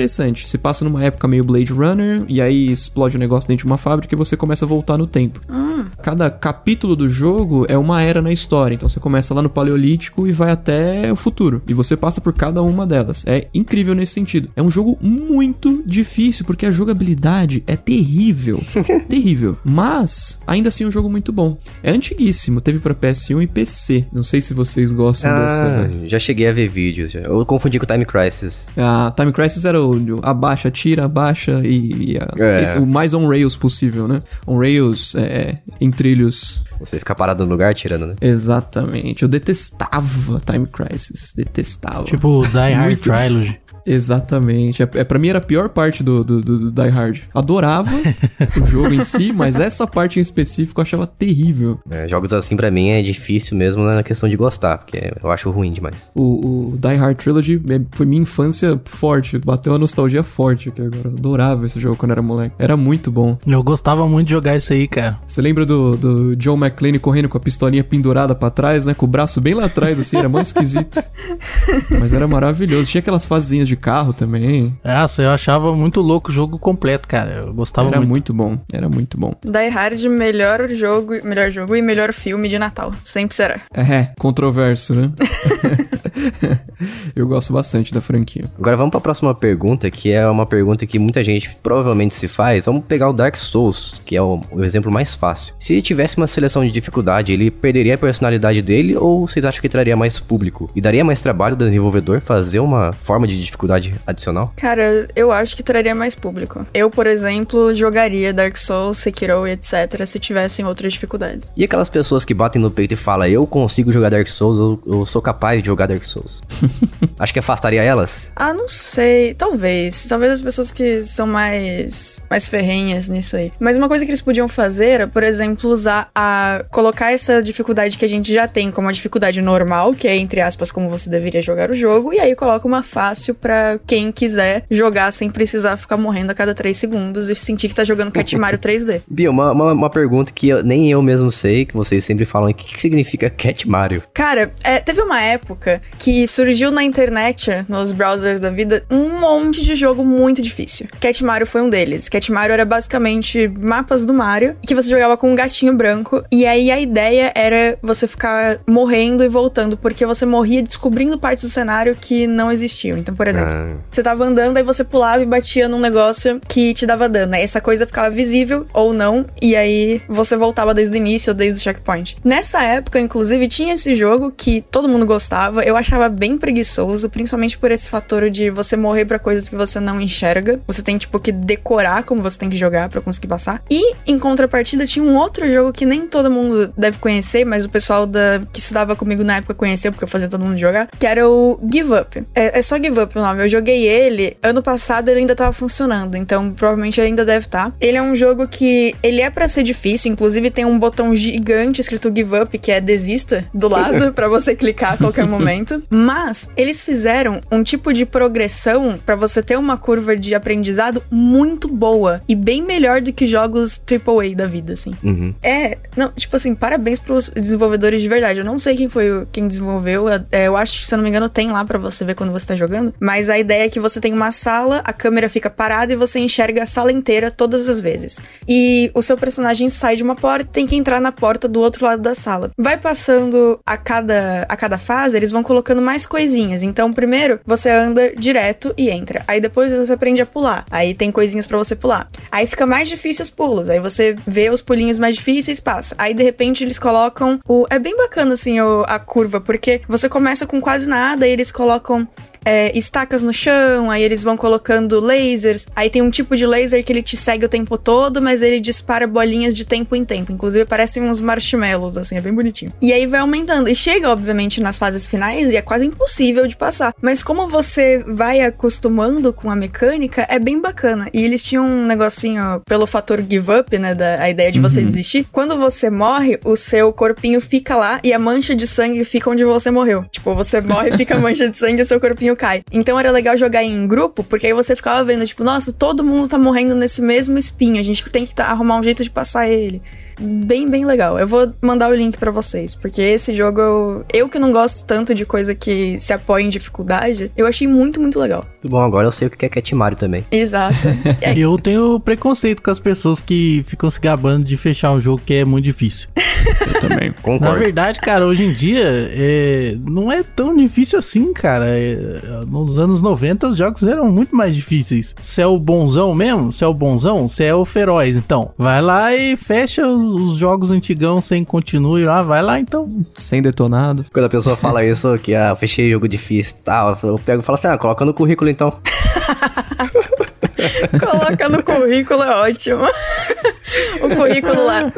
Se passa numa época meio Blade Runner, e aí explode um negócio dentro de uma fábrica e você começa a voltar no tempo. Cada capítulo do jogo é uma era na história. Então você começa lá no Paleolítico e vai até o futuro. E você passa por cada uma delas. É incrível nesse sentido. É um jogo muito difícil, porque a jogabilidade é terrível. terrível. Mas, ainda assim, é um jogo muito bom. É antiguíssimo. Teve pra PS1 e PC. Não sei se vocês gostam Ah, dessa. já cheguei a ver vídeos. Eu confundi com Time Crisis. A Time Crisis era o o abaixa, tira, abaixa e, e a- É. esse- o mais on-rails possível, né? On-rails é, em trilhos Você fica parado no lugar tirando, né? Exatamente. Eu detestava Time Crisis. Detestava. Tipo Die Hard. Trilogy. Exatamente. É, é, pra mim era a pior parte do, do, do- do Die Hard. Adorava o jogo em si, mas essa parte em específico eu achava terrível. É, jogos assim pra mim é difícil mesmo na questão de gostar, porque eu acho ruim demais. O, o Die Hard Trilogy é- foi minha infância forte. Bateu uma nostalgia forte aqui agora. Adorava esse jogo quando era moleque. Era muito bom. Eu gostava muito de jogar isso aí, cara. Você lembra do, do John McClane correndo com a pistolinha pendurada pra trás, né? Com o braço bem lá atrás, assim, era mais esquisito. Mas era maravilhoso. Tinha aquelas fasezinhas de carro também. Nossa, eu achava muito louco o jogo completo, cara. Eu gostava era muito. muito. bom. Era muito bom. Die Hard, melhor jogo, melhor jogo e melhor filme de Natal. Sempre será. É, controverso, né? Eu gosto bastante da franquia. Agora vamos pra próxima pergunta, que é uma pergunta que muita gente provavelmente se faz. Vamos pegar o Dark Souls, que é o, o exemplo mais fácil. Se ele tivesse uma seleção de dificuldade, ele perderia a personalidade dele ou vocês acham que traria mais público? E daria mais trabalho do desenvolvedor fazer uma forma de dificuldade adicional? Cara, eu acho que traria mais público. Eu, por exemplo, jogaria Dark Souls, Sekiro e etc. se tivessem outras dificuldades. E aquelas pessoas que batem no peito e falam, eu consigo jogar Dark Souls, eu, eu sou capaz de jogar Dark Acho que afastaria elas? Ah, não sei. Talvez. Talvez as pessoas que são mais mais ferrenhas nisso aí. Mas uma coisa que eles podiam fazer era, por exemplo, usar a colocar essa dificuldade que a gente já tem como uma dificuldade normal, que é entre aspas como você deveria jogar o jogo, e aí coloca uma fácil pra quem quiser jogar sem precisar ficar morrendo a cada 3 segundos e sentir que tá jogando Cat Mario 3D. Bia, uma, uma, uma pergunta que eu- nem eu mesmo sei, que vocês sempre falam, o que, que significa Cat Mario? Cara, é, teve uma época que surgiu na internet, nos browsers da vida, um monte de jogo muito difícil. Cat Mario foi um deles. Cat Mario era basicamente mapas do Mario, que você jogava com um gatinho branco, e aí a ideia era você ficar morrendo e voltando, porque você morria descobrindo partes do cenário que não existiam. Então, por exemplo, Ah, você tava andando, aí você pulava e batia num negócio que te dava dano. Aí essa coisa ficava visível ou não, e aí você voltava desde o início ou desde o checkpoint. Nessa época, inclusive, tinha esse jogo que todo mundo gostava. Eu achava bem preguiçoso, principalmente por esse fator de você morrer pra coisas que você não enxerga. Você tem, tipo, que decorar como você tem que jogar pra conseguir passar. E, em contrapartida, tinha um outro jogo que nem todo mundo deve conhecer, mas o pessoal da, que estudava comigo na época conheceu, porque eu fazia todo mundo jogar, que era o Give Up. É, é só Give Up o nome. Eu joguei ele, ano passado ele ainda tava funcionando, então provavelmente ele ainda deve estar. Ele é um jogo que ele é pra ser difícil, inclusive tem um botão gigante escrito Give Up, que é desista, do lado, pra você clicar a qualquer momento. Mas eles fizeram um tipo de progressão pra você ter uma curva de aprendizado muito boa e bem melhor do que jogos AAA da vida, assim. Uhum. É, não, tipo assim, parabéns pros desenvolvedores de verdade. Eu não sei quem foi quem desenvolveu. é, eu acho que, se eu não me engano, tem lá pra você ver quando você tá jogando. Mas a ideia é que você tem uma sala, a câmera fica parada e você enxerga a sala inteira todas as vezes. E o seu personagem sai de uma porta e tem que entrar na porta do outro lado da sala. Vai passando a cada, a cada fase, eles vão colocando mais coisinhas. Então, primeiro, você anda direto e entra. Aí depois você aprende a pular. Aí tem coisinhas pra você pular. Aí fica mais difícil os pulos. Aí você vê os pulinhos mais difíceis, passa. Aí de repente eles colocam o. É bem bacana assim o- a curva, porque você começa com quase nada e eles colocam. É, estacas no chão, aí eles vão colocando lasers. Aí tem um tipo de laser que ele te segue o tempo todo, mas ele dispara bolinhas de tempo em tempo. Inclusive parecem uns marshmallows, assim, é bem bonitinho. E aí vai aumentando. E chega, obviamente, nas fases finais e é quase impossível de passar. Mas como você vai acostumando com a mecânica, é bem bacana. E eles tinham um negocinho pelo fator give up, né? Da, a ideia de você Uhum. desistir. Quando você morre, o seu corpinho fica lá e a mancha de sangue fica onde você morreu. Tipo, você morre, fica a mancha de sangue e o seu corpinho cai. Então era legal jogar em grupo, porque aí você ficava vendo, tipo, nossa, todo mundo tá morrendo nesse mesmo espinho. A gente tem que tá- arrumar um jeito de passar ele. Bem, bem legal. Eu vou mandar o link pra vocês, porque esse jogo, eu, eu que não gosto tanto de coisa que se apoia em dificuldade, eu achei muito, muito legal. Bom, agora eu sei o que é Cat Mario também. Exato. É, Eu tenho preconceito com as pessoas que ficam se gabando de fechar um jogo que é muito difícil. Eu também. Na Concordo. verdade, cara, hoje em dia é, não é tão difícil assim, cara. É, nos anos 90 os jogos eram muito mais difíceis. Você é o bonzão mesmo? Você é o bonzão? Você é o feroz, então. Vai lá e fecha os os jogos antigão sem continue lá, vai lá então. Sem detonado. Quando a pessoa fala isso, que ah, eu fechei jogo difícil e tal, eu pego e falo assim, ah, coloca no currículo então. coloca no currículo, é ótimo. o currículo lá.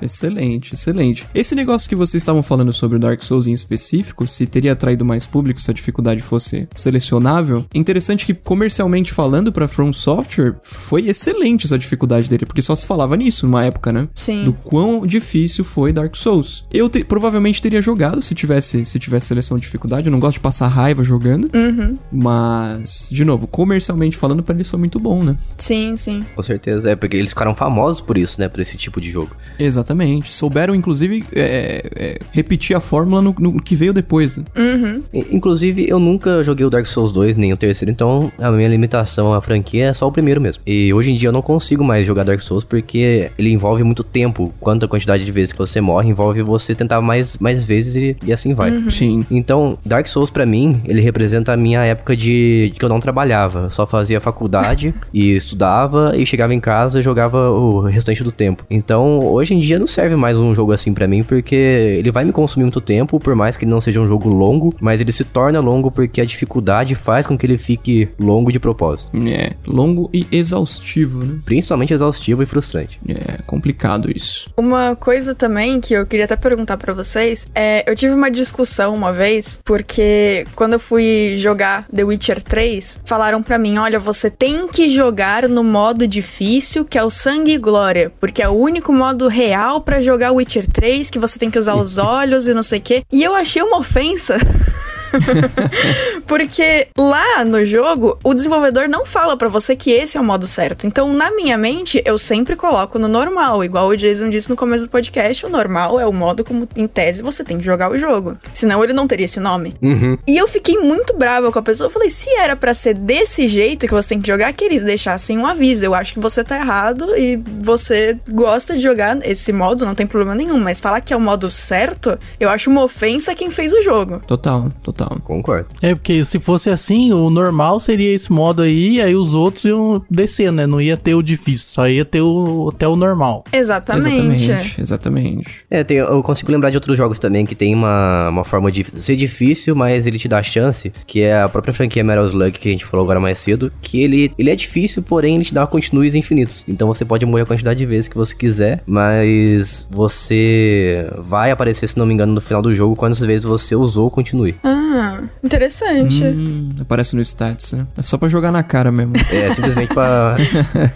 Excelente, excelente. Esse negócio que vocês estavam falando sobre o Dark Souls em específico, se teria atraído mais público se a dificuldade fosse selecionável, é interessante que comercialmente falando pra From Software, foi excelente essa dificuldade dele, porque só se falava nisso numa época, né? Sim. Do quão difícil foi Dark Souls. Eu te- provavelmente teria jogado se tivesse se tivesse seleção de dificuldade, eu não gosto de passar raiva jogando, Uhum. mas de novo, comercialmente falando, pra eles foi muito bom, né? Sim, sim. Com certeza, é porque eles ficaram famosos por isso, né, por esse tipo de jogo. Exatamente. Souberam, inclusive, é, é, repetir a fórmula no, no que veio depois. né? Uhum. Inclusive, eu nunca joguei o Dark Souls 2, nem o terceiro, então a minha limitação à franquia é só o primeiro mesmo. E hoje em dia eu não consigo mais jogar Dark Souls porque ele envolve muito tempo. Quanto a quantidade de vezes que você morre, envolve você tentar mais, mais vezes e, e assim vai. Sim. Então, Dark Souls pra mim, ele representa a minha época de, de que eu não trabalhava, só fazia faculdade e estudava e chegava em casa e jogava o restante do tempo. Então, hoje em dia não serve mais um jogo assim pra mim, porque ele vai me consumir muito tempo, por mais que ele não seja um jogo longo, mas ele se torna longo porque a dificuldade faz com que ele fique longo de propósito. É, longo e exaustivo, né? Principalmente exaustivo e frustrante. É complicado isso. Uma coisa também que eu queria até perguntar pra vocês é, eu tive uma discussão uma vez porque quando eu fui jogar The Witcher 3, falaram pra mim, olha, você tem que jogar no modo difícil, que é o sangue e glória, porque é o único modo real pra jogar Witcher 3, que você tem que usar os olhos e não sei o quê. E eu achei uma ofensa. Porque lá no jogo, o desenvolvedor não fala pra você que esse é o modo certo. Então, na minha mente, eu sempre coloco no normal. Igual o Jason disse no começo do podcast, o normal é o modo como, em tese, você tem que jogar o jogo. Senão ele não teria esse nome. Uhum. E eu fiquei muito brava com a pessoa. Eu falei, se era pra ser desse jeito que você tem que jogar, que eles deixassem um aviso. Eu acho que você tá errado e você gosta de jogar esse modo, não tem problema nenhum. Mas falar que é o modo certo, eu acho uma ofensa a quem fez o jogo. Total, total. Concordo. É porque se fosse assim, o normal seria esse modo aí, aí os outros iam descer, né? Não ia ter o difícil, só ia ter o até o normal. Exatamente. Exatamente, exatamente. É, tem- eu consigo lembrar de outros jogos também que tem uma, uma forma de ser difícil, mas ele te dá chance, que é a própria franquia Metal Slug que a gente falou agora mais cedo, que ele, ele é difícil, porém ele te dá continues infinitos. Então você pode morrer a quantidade de vezes que você quiser, mas você vai aparecer, se não me engano, no final do jogo quantas vezes você usou o continue. Ah, Ah, interessante. Hum, aparece no status, né? É só pra jogar na cara mesmo. É simplesmente pra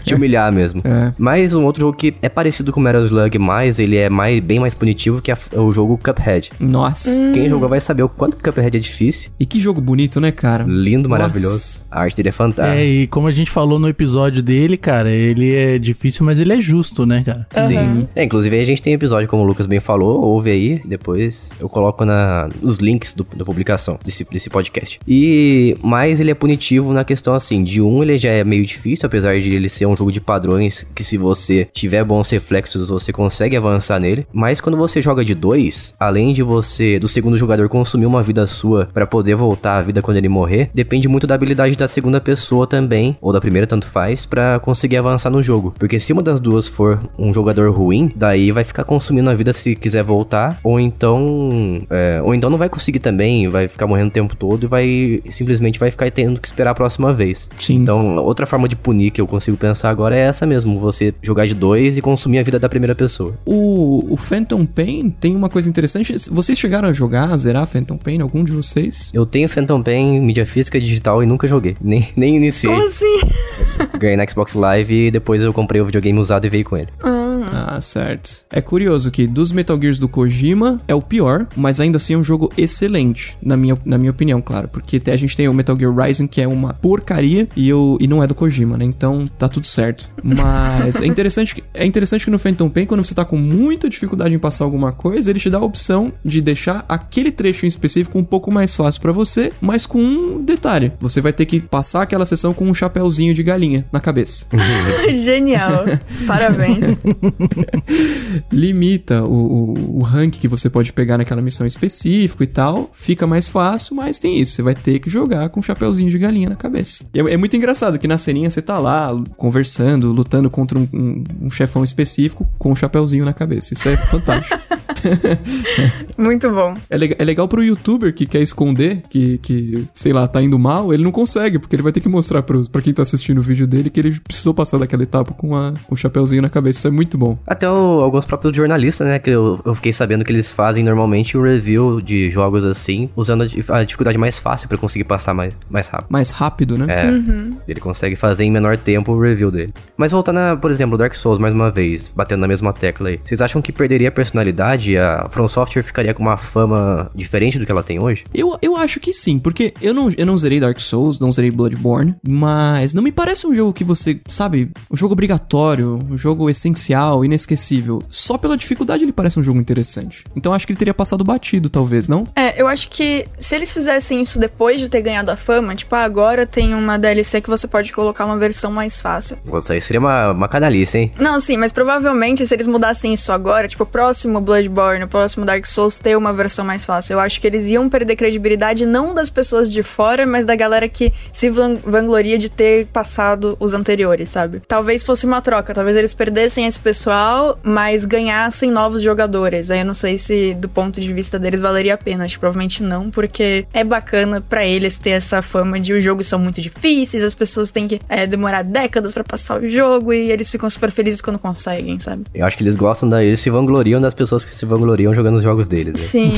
te humilhar mesmo. É. Mas um outro jogo que é parecido com o Metal Slug, mas ele é mais, bem mais punitivo, que é o jogo Cuphead. Nossa. Quem jogou vai saber o quanto que Cuphead é difícil. E que jogo bonito, né, cara? Lindo, Nossa. maravilhoso. A arte dele é fantástica. É, e como a gente falou no episódio dele, cara, ele é difícil, mas ele é justo, né, cara? Sim. É, inclusive a gente tem episódio, como o Lucas bem falou, ouve aí, depois eu coloco na, nos links do- da publicação desse, desse podcast. E mais ele é punitivo na questão assim, de um ele já é meio difícil, apesar de ele ser um jogo de padrões, que se você tiver bons reflexos, você consegue avançar nele. Mas quando você joga de dois, além de você, do segundo jogador, consumir uma vida sua pra poder voltar à vida quando ele morrer, depende muito da habilidade da segunda pessoa também, ou da primeira, tanto faz, pra conseguir avançar no jogo. Porque se uma das duas for um jogador ruim, daí vai ficar consumindo a vida se quiser voltar, ou então. é, ou então não vai conseguir também, vai ficar morrendo o tempo todo e vai simplesmente vai ficar tendo que esperar a próxima vez. Sim. Então, outra forma de punir que eu consigo pensar agora é essa mesmo: você jogar de dois e consumir a vida da primeira pessoa. O, o Phantom Pain tem uma coisa interessante. Vocês chegaram a jogar, a zerar Phantom Pain? Algum de vocês? Eu tenho Phantom Pain, mídia física e digital e nunca joguei. Nem, nem iniciei. Como assim? Ganhei na Xbox Live e depois eu comprei o videogame usado e veio com ele. Ah, certo. É curioso que dos Metal Gears do Kojima é o pior, mas ainda assim é um jogo excelente, na minha, na minha opinião, claro. Porque a gente tem o Metal Gear Rising, que é uma porcaria, e, eu, e não é do Kojima, né? Então tá tudo certo. Mas é interessante, que- é interessante que no Phantom Pain, quando você tá com muita dificuldade em passar alguma coisa, ele te dá a opção de deixar aquele trecho em específico um pouco mais fácil pra você, mas com um detalhe. Você vai ter que passar aquela sessão com um chapéuzinho de galinha na cabeça. Genial. Parabéns. limita o, o, o rank que você pode pegar naquela missão específico e tal. Fica mais fácil, mas tem isso. Você vai ter que jogar com um chapeuzinho de galinha na cabeça. E é, é muito engraçado que na ceninha você tá lá conversando, lutando contra um, um- um chefão específico com um chapeuzinho na cabeça. Isso é fantástico. Muito bom. é, lega- é legal pro youtuber que quer esconder que, que, sei lá, tá indo mal, ele não consegue, porque ele vai ter que mostrar pros, pra quem tá assistindo o vídeo dele que ele precisou passar daquela etapa com, a, com o chapeuzinho na cabeça. Isso é muito bom. Até o- alguns próprios jornalistas, né? Que eu, eu fiquei sabendo que eles fazem normalmente o review de jogos assim, usando a, dif- a dificuldade mais fácil pra conseguir passar mais, mais rápido. Mais rápido, né? É, ele consegue fazer em menor tempo o review dele. Mas voltando a, por exemplo, Dark Souls mais uma vez, batendo na mesma tecla aí. Vocês acham que perderia a personalidade? A From Software ficaria com uma fama diferente do que ela tem hoje? Eu, eu acho que sim, porque eu não, eu não zerei Dark Souls, não zerei Bloodborne, mas não me parece um jogo que você, sabe, um jogo obrigatório, um jogo essencial, inesquecível. Só pela dificuldade ele parece um jogo interessante. Então acho que ele teria passado batido, talvez, não? É, eu acho que se eles fizessem isso depois de ter ganhado a fama, tipo, ah, agora tem uma DLC que você pode colocar uma versão mais fácil. Isso aí seria uma, uma canalice, hein? Não, sim, mas provavelmente se eles mudassem isso agora, tipo, o próximo Bloodborne, o próximo Dark Souls ter uma versão mais fácil, eu acho que eles iam perder credibilidade não das pessoas de fora, mas da galera que se van- vangloria de ter passado os anteriores, sabe? Talvez fosse uma troca, talvez eles perdessem esse pessoal, mas ganhassem novos jogadores. Aí eu não sei se do ponto de vista deles valeria a pena, acho que provavelmente não, porque é bacana pra eles ter essa fama de os jogos são muito difíceis, as pessoas têm que é, demorar décadas pra passar o jogo e eles ficam super felizes quando conseguem, sabe? Eu acho que eles gostam da. Eles se vangloriam das pessoas que se vangloriam jogando os jogos deles. né? Sim.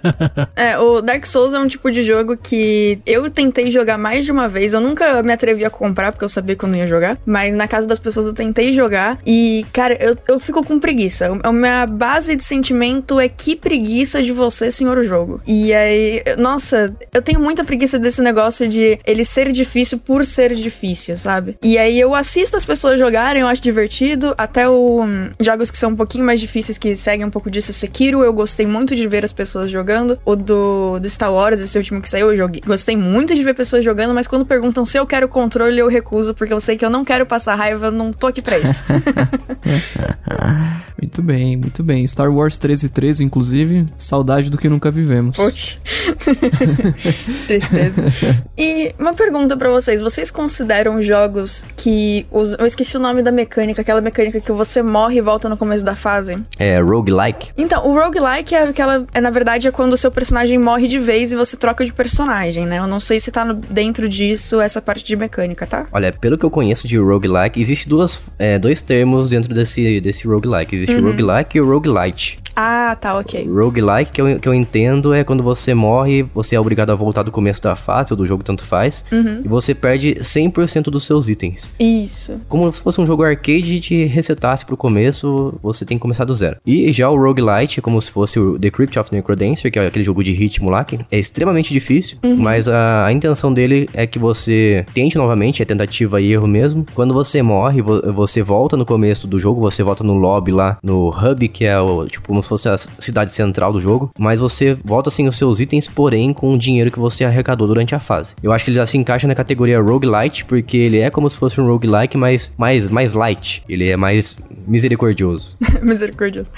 é, o Dark Souls é um tipo de jogo que eu tentei jogar mais de uma vez. Eu nunca me atrevi a comprar, porque eu sabia que eu não ia jogar. Mas na casa das pessoas eu tentei jogar. E, cara, eu, eu fico com preguiça. A minha base de sentimento é que preguiça de você, senhor jogo. E aí, eu- nossa, eu tenho muita preguiça desse negócio de ele ser difícil por ser difícil, sabe? E aí eu assisto as pessoas jogarem, eu acho divertido. Até o hum, jogos que são um pouquinho mais difíceis, que seguem um pouco disso, Sekiro, eu gostei muito de ver as pessoas jogando. O do, do Star Wars, esse último que saiu, eu joguei. Gostei muito de ver pessoas jogando, mas quando perguntam se eu quero controle, eu recuso, porque eu sei que eu não quero passar raiva, eu não tô aqui pra isso. Muito bem, muito bem. Star Wars 1313, inclusive, saudade do que nunca vivemos. Poxa. Tristeza. E uma pergunta pra vocês: vocês consideram jogos que usam. Eu esqueci o nome da mecânica, aquela mecânica que você morre e volta no começo da fase? É, roguelike. Então, o roguelike é aquela. É, na verdade, é quando o seu personagem morre de vez e você troca de personagem, né? Eu não sei se tá no- dentro disso essa parte de mecânica, tá? Olha, pelo que eu conheço de roguelike, existe duas, é, dois termos dentro desse, desse roguelike. Existe existe o roguelike e o roguelite. Ah, tá, ok. Roguelike, que eu, que eu entendo, é quando você morre, você é obrigado a voltar do começo da fase ou do jogo, tanto faz, e você perde 100% dos seus itens. Isso. Como se fosse um jogo arcade e te resetasse pro começo, você tem que começar do zero. E já o Roguelite é como se fosse o The Crypt of Necrodancer, que é aquele jogo de ritmo lá, que é extremamente difícil, mas a, a intenção dele é que você tente novamente, é tentativa e erro mesmo. Quando você morre, vo- você volta no começo do jogo, você volta no lobby lá, no hub, que é o, tipo, como se fosse a cidade central do jogo, mas você volta sem os seus itens, porém com o dinheiro que você arrecadou durante a fase. Eu acho que ele já se encaixa na categoria roguelite, porque ele é como se fosse um roguelike, mas mais, mais light. Ele é mais misericordioso. Misericordioso.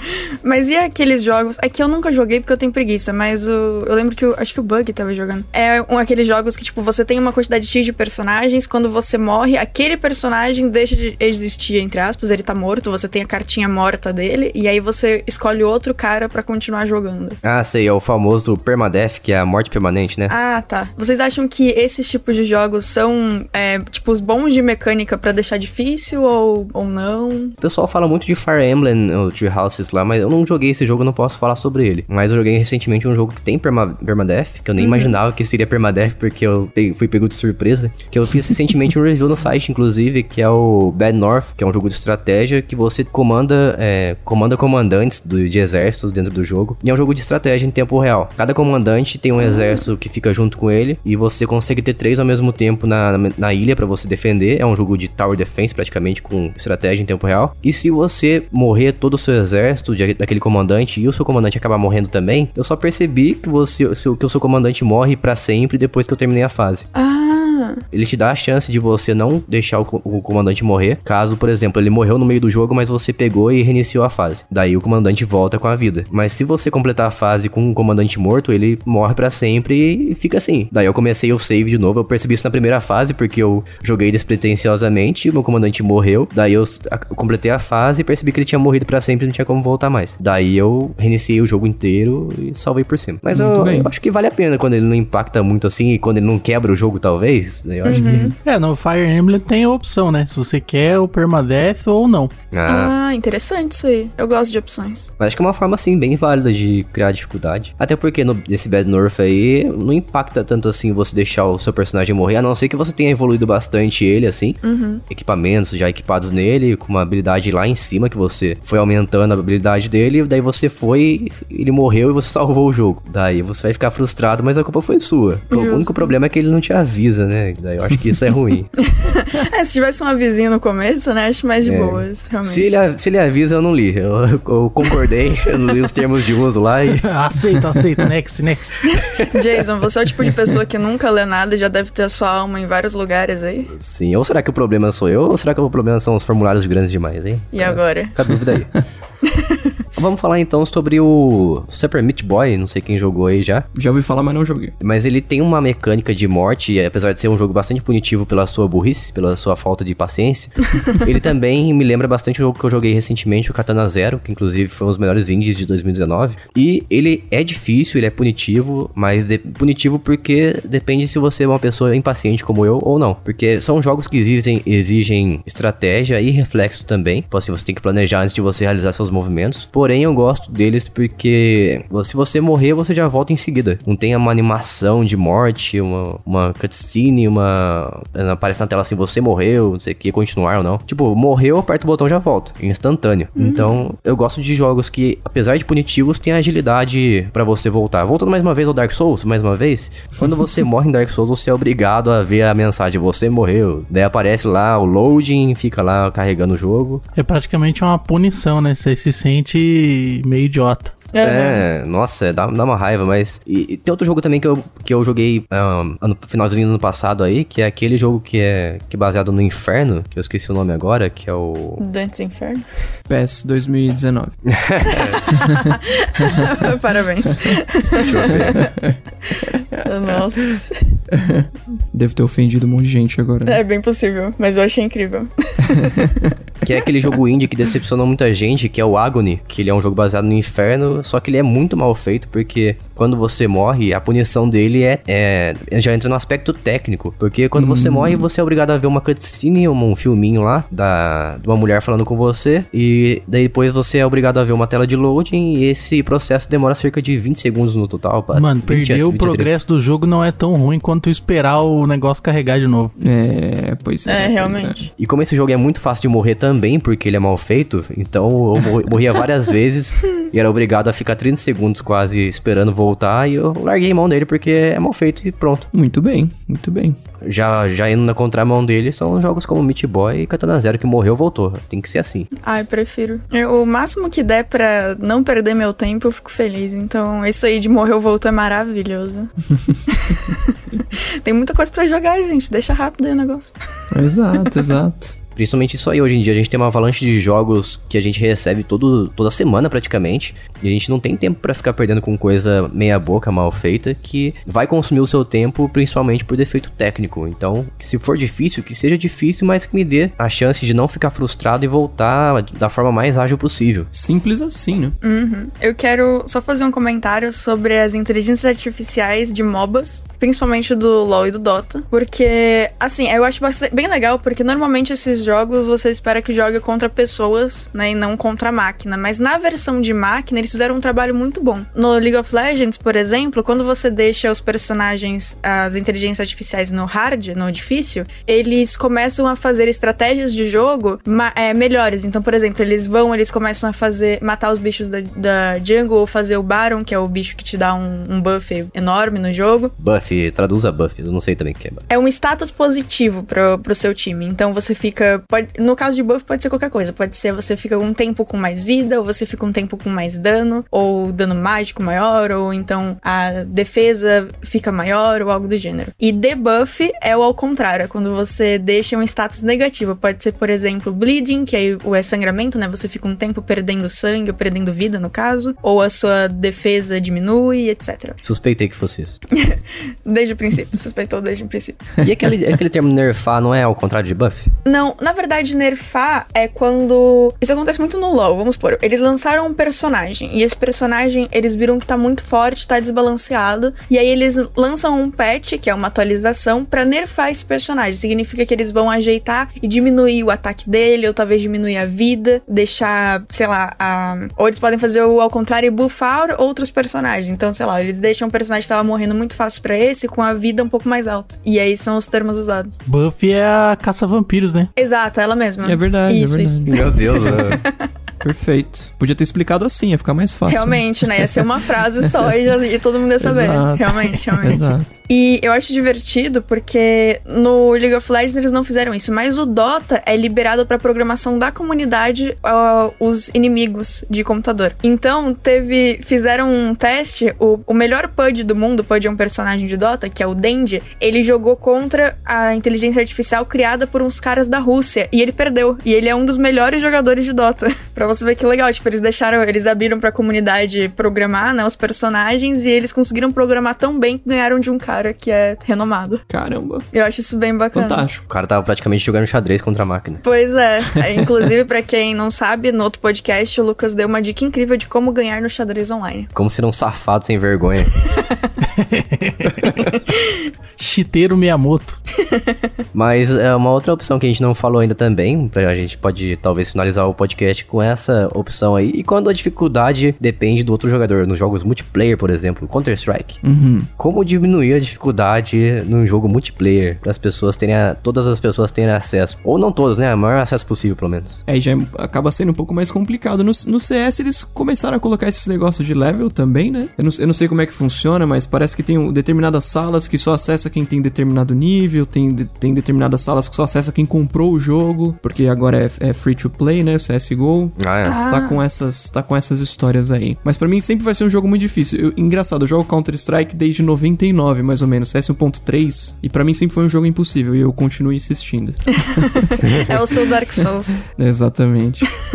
Mas e aqueles jogos? É que eu nunca joguei porque eu tenho preguiça, mas o, eu lembro que acho que o Bug tava jogando. É um aqueles jogos que, tipo, você tem uma quantidade X de personagens, quando você morre, aquele personagem deixa de existir, entre aspas, ele tá morto, você tem a cartinha morta dele, e aí você escolhe outro cara pra continuar jogando. Ah, sei, é o famoso permadeath, que é a morte permanente, né? Ah, tá. Vocês acham que esses tipos de jogos são, é, tipo, os bons de mecânica pra deixar difícil ou, ou não? O pessoal fala muito de Fire Emblem, o Tree Houses lá, mas eu não joguei esse jogo, não posso falar sobre ele. Mas eu joguei recentemente um jogo que tem perma permadeath, que eu nem imaginava que seria permadeath, porque eu fui pego de surpresa. Que eu fiz recentemente um review no site, inclusive, que é o Bad North, que é um jogo de estratégia que você comanda, é, comanda comandantes do- de exércitos dentro do jogo. E é um jogo de estratégia em tempo real. Cada comandante tem um exército que fica junto com ele, e você consegue ter três ao mesmo tempo na, na, na ilha pra você defender. É um jogo de tower defense, praticamente, com estratégia em tempo real. E se você morrer todo o seu exército de, daquele comandante e o seu comandante acabar morrendo também, eu só percebi que, você, que o seu comandante morre pra sempre depois que eu terminei a fase. Ah, Ele te dá a chance de você não deixar o, o comandante morrer, caso, por exemplo, ele morreu no meio do jogo, mas você pegou e reiniciou a fase. Daí o comandante volta com a vida. Mas se você completar a fase com o comandante morto, ele morre pra sempre e fica assim. Daí eu comecei o save de novo, eu percebi isso na primeira fase, porque eu joguei despretensiosamente, o meu comandante morreu, daí eu, completei a fase e percebi que ele tinha morrido pra sempre e não tinha como voltar mais. Daí eu reiniciei o jogo inteiro e salvei por cima. Mas eu, eu acho que vale a pena quando ele não impacta muito assim e quando ele não quebra o jogo, talvez. Eu acho que. É, no Fire Emblem tem a opção, né? Se você quer o permadeath ou não. Ah, ah, interessante isso aí. Eu gosto de opções. mas acho que é uma forma, assim, bem válida de criar dificuldade. Até porque no, nesse Bad North aí, não impacta tanto assim você deixar o seu personagem morrer, a não ser que você tenha evoluído bastante ele, assim. Equipamentos já equipados nele, com uma habilidade lá em cima, que você foi aumentando a habilidade dele, daí você foi, ele morreu e você salvou o jogo. Daí você vai ficar frustrado, mas a culpa foi sua. O Justo. único problema é que ele não te avisa, né? Daí eu acho que isso é ruim. É, se tivesse um avisinho no começo, né? Acho mais de É. boas, realmente. se, ele, se ele avisa, eu não li. Eu, eu concordei, eu não li os termos de uso lá e aceito, aceito. Next, next. Jason, você é o tipo de pessoa que nunca lê nada e já deve ter a sua alma em vários lugares aí. Sim, ou será que o problema sou eu, ou será que o problema são os formulários grandes demais, hein? E agora? Fica a dúvida aí. Vamos falar então sobre o Super Meat Boy, não sei quem jogou aí já. Já ouvi falar, mas não joguei. Mas ele tem uma mecânica de morte, e apesar de ser um jogo bastante punitivo pela sua burrice, pela sua falta de paciência, ele também me lembra bastante o jogo que eu joguei recentemente, o Katana Zero, que inclusive foi um dos melhores indies de 2019. E ele é difícil, ele é punitivo, mas de- punitivo porque depende se você é uma pessoa impaciente como eu ou não. Porque são jogos que exigem, exigem estratégia e reflexo também. Tipo assim, você tem que planejar antes de você realizar seus movimentos. Porém, eu gosto deles porque se você morrer, você já volta em seguida. Não tem uma animação de morte, uma, uma cutscene, uma. Aparece na tela assim, você morreu, não sei o que, continuar ou não. Tipo, morreu, aperta o botão já volta. Instantâneo. Então, eu gosto de jogos que, apesar de punitivos, tem agilidade pra você voltar. Voltando mais uma vez ao Dark Souls, mais uma vez. Quando você morre em Dark Souls, você é obrigado a ver a mensagem, você morreu. Daí aparece lá o loading, fica lá carregando o jogo. É praticamente uma punição, né? Você se sente meio idiota. É, nossa, dá, dá uma raiva, mas. E, e tem outro jogo também que eu, que eu joguei um, ano, finalzinho do ano passado aí, que é aquele jogo que é, que é baseado no inferno, que eu esqueci o nome agora, que é o. Dantes Inferno. PES 2019. Parabéns. Nossa. Devo ter ofendido um monte de gente agora. né? É bem possível, mas eu achei incrível. Que é aquele jogo indie que decepcionou muita gente, que é o Agony, que ele é um jogo baseado no inferno, só que ele é muito mal feito, porque quando você morre, a punição dele é, é já entra no aspecto técnico, porque quando você morre, você é obrigado a ver uma cutscene, um, um filminho lá da de uma mulher falando com você e daí depois você é obrigado a ver uma tela de loading e esse processo demora cerca de 20 segundos no total. pra- Mano, 20 a perder o 23. progresso do jogo não é tão ruim quanto esperar o negócio carregar de novo. É, pois é. É, pois realmente. E como esse jogo é muito fácil de morrer também, porque ele é mal feito, então eu mor- morria várias vezes e era obrigado a ficar 30 segundos quase esperando voltar e eu larguei mão dele porque é mal feito e pronto. Muito bem, muito bem. Já, já indo na contramão dele são jogos como Meat Boy e Katana Zero que morreu, voltou. Tem que ser assim. Ai, prefiro. Eu- o máximo que der pra não perder meu tempo, eu fico feliz. Então, isso aí de morrer ou voltou é maravilhoso. Tem muita coisa pra jogar, gente. Deixa rápido aí o negócio. Exato, exato. Principalmente isso aí, hoje em dia a gente tem uma avalanche de jogos que a gente recebe todo, toda semana praticamente, e a gente não tem tempo pra ficar perdendo com coisa meia boca, mal feita, que vai consumir o seu tempo, principalmente por defeito técnico. Então, se for difícil, que seja difícil, mas que me dê a chance de não ficar frustrado e voltar da forma mais ágil possível. Simples assim, né? Uhum. Eu quero só fazer um comentário sobre as inteligências artificiais de MOBAs, principalmente do LoL e do Dota, porque, assim, eu acho bem legal, porque normalmente esses jogos você espera que jogue contra pessoas, né, e não contra a máquina, mas na versão de máquina eles fizeram um trabalho muito bom. No League of Legends, por exemplo, quando você deixa os personagens, as inteligências artificiais no hard, no difícil, eles começam a fazer estratégias de jogo é, melhores. Então, por exemplo, eles vão, eles começam a fazer, matar os bichos da, da jungle ou fazer o Baron, que é o bicho que te dá um, um buff enorme no jogo. Buff, traduza buff, eu não sei também o que é. buff. É um status positivo pro, pro seu time. Então você fica. Pode, no caso de buff, pode ser qualquer coisa. Pode ser você fica um tempo com mais vida, ou você fica um tempo com mais dano, ou dano mágico maior, ou então a defesa fica maior, ou algo do gênero. E debuff é o ao contrário, é quando você deixa um status negativo. Pode ser, por exemplo, bleeding, que aí o é sangramento, né? Você fica um tempo perdendo sangue, ou perdendo vida, no caso, ou a sua defesa diminui, etc. Suspeitei que fosse isso. Desde o princípio, suspeitou desde o princípio. E aquele, aquele termo nerfar não é ao contrário de buff? Não, na verdade, nerfar é quando. Isso acontece muito no LoL, vamos supor. Eles lançaram um personagem. E esse personagem, eles viram que tá muito forte, tá desbalanceado. E aí eles lançam um patch, que é uma atualização, pra nerfar esse personagem. Significa que eles vão ajeitar e diminuir o ataque dele, ou talvez diminuir a vida, deixar, sei lá, a... ou eles podem fazer o ao contrário e buffar outros personagens. Então, sei lá, eles deixam um personagem que tava morrendo muito fácil pra esse, com a vida um pouco mais alta. E aí são os termos usados. Buff é a caça-vampiros, né? Exato, ela mesma. É verdade, Isso, é isso. verdade. Meu Deus, Perfeito. Podia ter explicado assim, ia ficar mais fácil. Realmente, né? Ia ser uma frase só e, já- e todo mundo ia saber. Exato. Realmente, realmente. Exato. E eu acho divertido porque no League of Legends eles não fizeram isso, mas o Dota é liberado pra programação da comunidade ah, os inimigos de computador. Então, teve. Fizeram um teste, o, o melhor PUD do mundo, PUD é um personagem de Dota, que é o Dendi, ele jogou contra a inteligência artificial criada por uns caras da Rússia. E ele perdeu. E ele é um dos melhores jogadores de Dota. pra você ver que legal, tipo, eles deixaram, eles abriram pra comunidade programar, né, os personagens, e eles conseguiram programar tão bem que ganharam de um cara que é renomado. Caramba. Eu acho isso bem bacana. Fantástico. O cara tava praticamente jogando xadrez contra a máquina. Pois é. É, Inclusive, pra quem não sabe, no outro podcast, o Lucas deu uma dica incrível de como ganhar no xadrez online. Como ser um safado sem vergonha. Chiteiro Miyamoto. Mas é uma outra opção que a gente não falou ainda também, a gente pode talvez finalizar o podcast com essa opção aí. E quando a dificuldade depende do outro jogador, nos jogos multiplayer, por exemplo, Counter-Strike. Uhum. Como diminuir a dificuldade num jogo multiplayer para as pessoas terem a- todas as pessoas terem acesso, ou não todas, né, o maior acesso possível, pelo menos. É, já é- acaba sendo um pouco mais complicado. No, no CS eles começaram a colocar esses negócios de level também, né? Eu não, eu não sei como é que funciona, mas parece que tem um- determinadas salas que só acessa quem tem determinado nível, tem, de- tem determinadas salas que só acessa quem comprou o jogo, porque agora é, é free to play, né? CSGO. Ah, é. Ah. Tá com essas, tá com essas histórias aí. Mas pra mim sempre vai ser um jogo muito difícil. Eu- engraçado, eu jogo Counter Strike desde 99, mais ou menos, CS 1.3, e pra mim sempre foi um jogo impossível e eu continuo insistindo. É o seu Dark Souls. Exatamente.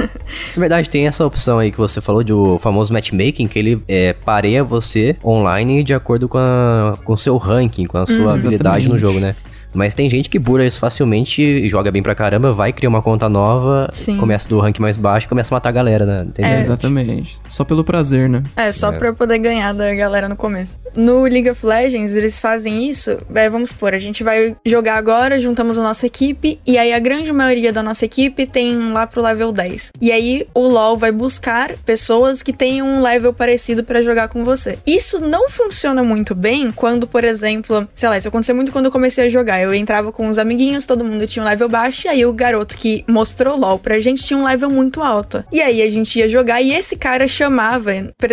Na verdade, tem essa opção aí que você falou do famoso matchmaking, que ele é, pareia você online de acordo com, a- com o seu ranking, com a sua habilidade no jogo, né? Mas tem gente que bura isso facilmente e joga bem pra caramba, vai criar uma conta nova, Sim. começa do rank mais baixo e começa a matar a galera, né? Entendeu? É, exatamente. Só pelo prazer, né? É, só É. pra poder ganhar da galera no começo. No League of Legends, eles fazem isso. é, vamos supor, a gente vai jogar agora, juntamos a nossa equipe, e aí a grande maioria da nossa equipe tem lá pro level 10. E aí o LoL vai buscar pessoas que tenham um level parecido pra jogar com você. Isso não funciona muito bem quando, por exemplo, sei lá, isso aconteceu muito quando eu comecei a jogar. Eu entrava com os amiguinhos, todo mundo tinha um level baixo, e aí o garoto que mostrou LoL pra gente tinha um level muito alto. E aí a gente ia jogar e esse cara chamava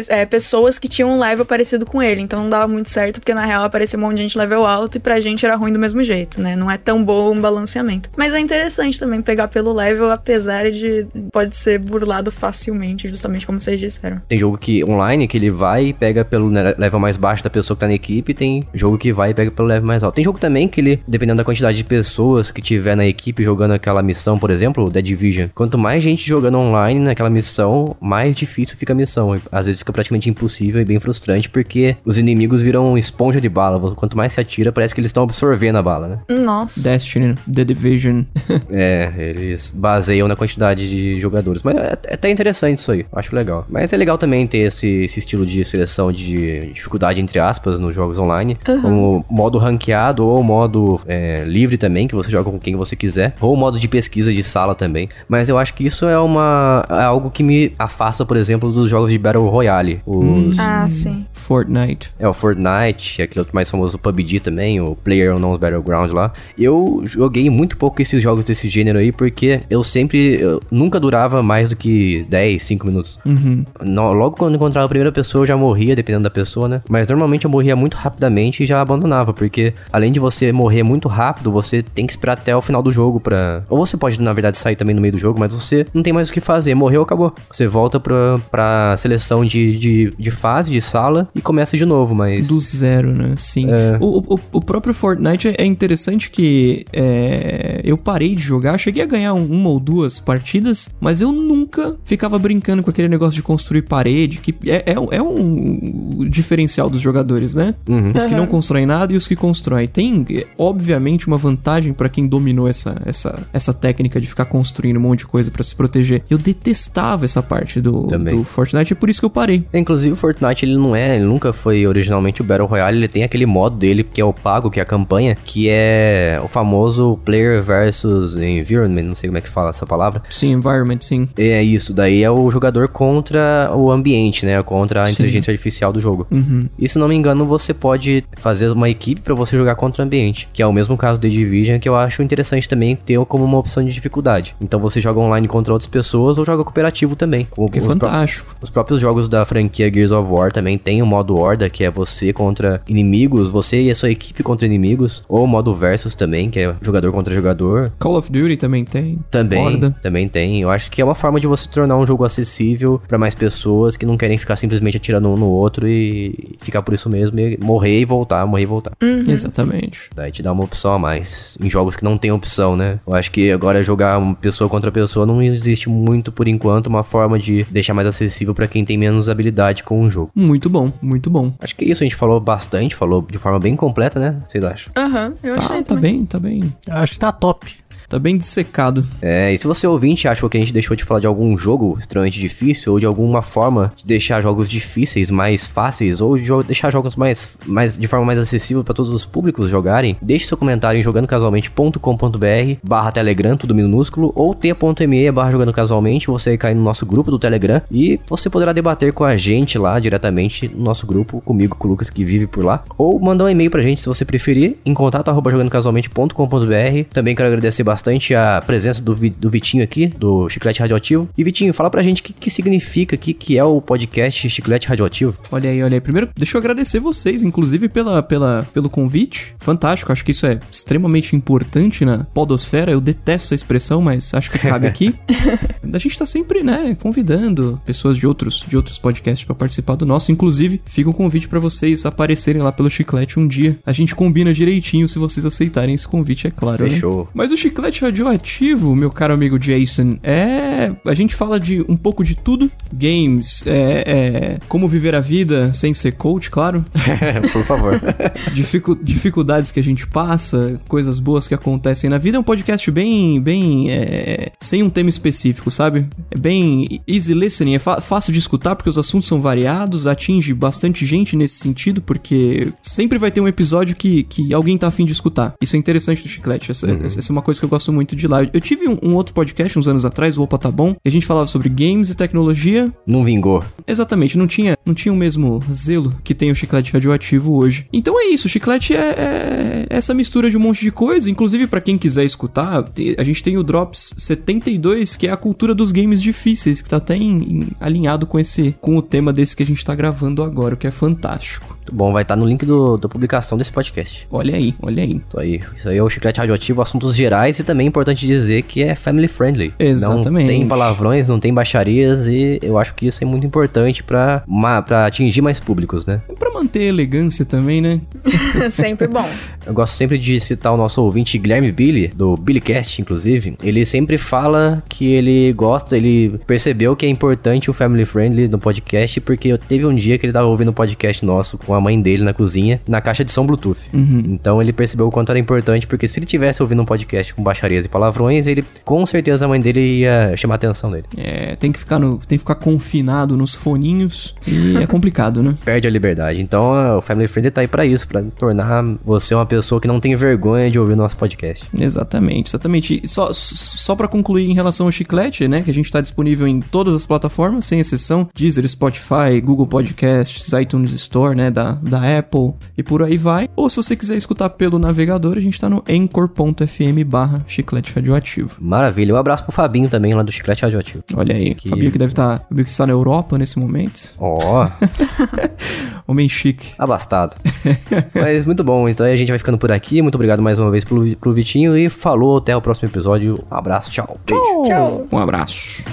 é, pessoas que tinham um level parecido com ele. Então não dava muito certo, porque na real aparecia um monte de gente level alto e pra gente era ruim do mesmo jeito, né? Não é tão bom um balanceamento. Mas é interessante também pegar pelo level, apesar de pode ser burlado facilmente, justamente como vocês disseram. Tem jogo que online que ele vai e pega pelo ne- level mais baixo da pessoa que tá na equipe, tem jogo que vai e pega pelo level mais alto. Tem jogo também que ele, dependendo da quantidade de pessoas que tiver na equipe jogando aquela missão, por exemplo, The Division, quanto mais gente jogando online naquela missão, mais difícil fica a missão. Às vezes fica praticamente impossível e bem frustrante, porque os inimigos viram esponja de bala. Quanto mais se atira, parece que eles estão absorvendo a bala, né? Nossa. Destiny, The Division. É, eles baseiam na quantidade de jogadores. Mas é, é até interessante isso aí. Acho legal. Mas é legal também ter esse, esse estilo de seleção de dificuldade, entre aspas, nos jogos online. Como modo ranqueado ou modo é, livre também, que você joga com quem você quiser. Ou modo de pesquisa de sala também. Mas eu acho que isso é uma é algo que me afasta, por exemplo, dos jogos de Battle Royale. Os, Ah, sim. Fortnite. é, o Fortnite, aquele outro mais famoso, o PUBG também, o PlayerUnknown's Battleground lá. Eu joguei muito pouco esses jogos desse gênero aí, porque eu sempre, eu nunca durava mais do que 10, 5 minutos. No- logo quando encontrava a primeira pessoa, eu já morria, dependendo da pessoa, né? Mas normalmente eu morria muito rapidamente e já abandonava, porque além de você morrer muito rápido, você tem que esperar até o final do jogo pra... Ou você pode, na verdade, sair também no meio do jogo, mas você não tem mais o que fazer. Morreu, acabou. Você volta pra, pra seleção de, de, de fase, de sala, e começa de novo, mas... Do zero, né? Sim. É. O, o, o próprio Fortnite é interessante que é, eu parei de jogar, cheguei a ganhar um- uma ou duas partidas, mas eu nunca ficava brincando com aquele negócio de construir parede, que é, é, um- é um diferencial dos jogadores, né? Uhum. Os que não constroem nada e os que constroem. Tem, é, obviamente, uma vantagem pra quem dominou essa, essa, essa técnica de ficar construindo um monte de coisa pra se proteger. Eu detestava essa parte do, Também. do Fortnite, é por isso que eu parei. Inclusive o Fortnite ele não é, ele nunca foi originalmente o Battle Royale, ele tem aquele modo dele que é o pago, que é a campanha, que é o famoso player versus environment, não sei como é que fala essa palavra. Sim, environment, sim. É isso, daí é o jogador contra o ambiente, né? Contra a Sim. inteligência artificial do jogo. Uhum. E se não me engano, você pode fazer uma equipe pra você jogar contra o ambiente, que é o mesmo caso do The Division, que eu acho interessante também ter como uma opção de dificuldade. Então você joga online contra outras pessoas ou joga cooperativo também. como Que os pró- fantástico. os próprios jogos da franquia Gears of War também tem o modo Horda, que é você contra inimigos, você e a sua equipe contra inimigos, ou o modo Versus também, que é jogador contra jogador. Call of Duty também tem. Também, Horda. também tem. Eu acho que é uma forma de você tornar um jogo acessível pra mais pessoas que não querem ficar simplesmente atirando um no outro e ficar por isso mesmo, e morrer e voltar, morrer e voltar. Exatamente. Daí te dá uma opção a mais. Em jogos que não tem opção, né? Eu acho que agora jogar uma pessoa contra pessoa não existe muito por enquanto uma forma de deixar mais acessível pra quem tem menos habilidade com o jogo. Muito bom, muito bom. Acho que é isso, a gente falou bastante, falou de forma bem completa, né? Vocês acham? Aham, eu achei Tá, tá também. bem, tá bem. Acho que tá top. Tá bem dissecado. É, e se você ouvinte achou que a gente deixou de falar de algum jogo extremamente difícil ou de alguma forma de deixar jogos difíceis mais fáceis ou de deixar jogos mais, mais de forma mais acessível para todos os públicos jogarem, deixe seu comentário em jogandocasualmente.com.br barra telegram, tudo minúsculo, ou t.me barra jogando casualmente, você cai no nosso grupo do Telegram e você poderá debater com a gente lá diretamente no nosso grupo, comigo, com o Lucas que vive por lá, ou mandar um e-mail pra gente se você preferir, em contato arroba jogandocasualmente.com.br. Também quero agradecer bastante a presença do, do Vitinho aqui, do Chiclete Radioativo. E Vitinho, fala pra gente o que, que significa, o que, é o podcast Chiclete Radioativo. Olha aí, olha aí. Primeiro, deixa eu agradecer vocês, inclusive, pela, pela, pelo convite. Fantástico, acho que isso é extremamente importante na podosfera. Eu detesto essa expressão, mas acho que cabe aqui. a gente tá sempre, né, convidando pessoas de outros, de outros podcasts pra participar do nosso. Inclusive, fica um convite pra vocês aparecerem lá pelo Chiclete um dia. A gente combina direitinho se vocês aceitarem esse convite, é claro, né? Fechou. Mas o Chiclete chiclete radioativo, meu caro amigo Jason, é. A gente fala de um pouco de tudo: games, é, é, como viver a vida sem ser coach, claro. Por favor. Dificu dificuldades que a gente passa, coisas boas que acontecem na vida. É um podcast bem. bem. É, sem um tema específico, sabe? É bem easy listening, é fácil de escutar porque os assuntos são variados, atinge bastante gente nesse sentido, porque sempre vai ter um episódio que, que alguém tá afim de escutar. Isso é interessante do Chiclete. Essa, uhum. essa é uma coisa que eu gosto muito de lá. Eu tive um, um, outro podcast uns anos atrás, o Opa Tá Bom, e a gente falava sobre games e tecnologia. Não vingou. Exatamente, não tinha, não tinha o mesmo zelo que tem o Chiclete radioativo hoje. Então é isso, o Chiclete é, é essa mistura de um monte de coisa. Inclusive, para quem quiser escutar, a gente tem o Drops 72, que é a cultura dos games difíceis, que tá até em, em, alinhado com esse com o tema desse que a gente tá gravando agora, o que é fantástico. Bom, vai estar tá no link do, da publicação desse podcast. Olha aí, olha aí. Isso aí, isso aí é o Chiclete Radioativo, assuntos gerais e também é importante dizer que é family friendly. Exatamente. Não tem palavrões, não tem baixarias e eu acho que isso é muito importante para atingir mais públicos, né? Pra manter elegância também, né? sempre bom. Eu gosto sempre de citar o nosso ouvinte Guilherme Billy, do Billycast, inclusive. Ele sempre fala que ele gosta, ele percebeu que é importante o family friendly no podcast, porque teve um dia que ele tava ouvindo o um podcast nosso com a mãe dele na cozinha, na caixa de som Bluetooth. Uhum. Então ele percebeu o quanto era importante, porque se ele tivesse ouvindo um podcast com baixarias e palavrões, ele com certeza a mãe dele ia chamar a atenção dele. É, tem que ficar no, tem que ficar confinado nos foninhos e é complicado, né? Perde a liberdade. Então o Family Friendly tá aí para isso, para tornar você uma pessoa que não tem vergonha de ouvir o nosso podcast. Exatamente, exatamente. E só só para concluir em relação ao chiclete, né, que a gente tá disponível em todas as plataformas, sem exceção, Deezer, Spotify, Google Podcasts, iTunes Store, né, da, da Apple e por aí vai. Ou se você quiser escutar pelo navegador, a gente tá no anchor.fm barra chiclete radioativo. Maravilha. Um abraço pro Fabinho também, lá do Chiclete Radioativo. Olha aí, que... Fabinho que deve estar, tá, Fabinho que está na Europa nesse momento. Ó. Oh. Homem chique. Abastado. Mas muito bom, então a gente vai ficando por aqui. Muito obrigado mais uma vez pro, pro Vitinho e falou, até o próximo episódio. Um abraço, tchau. Beijo. Tchau. Um abraço.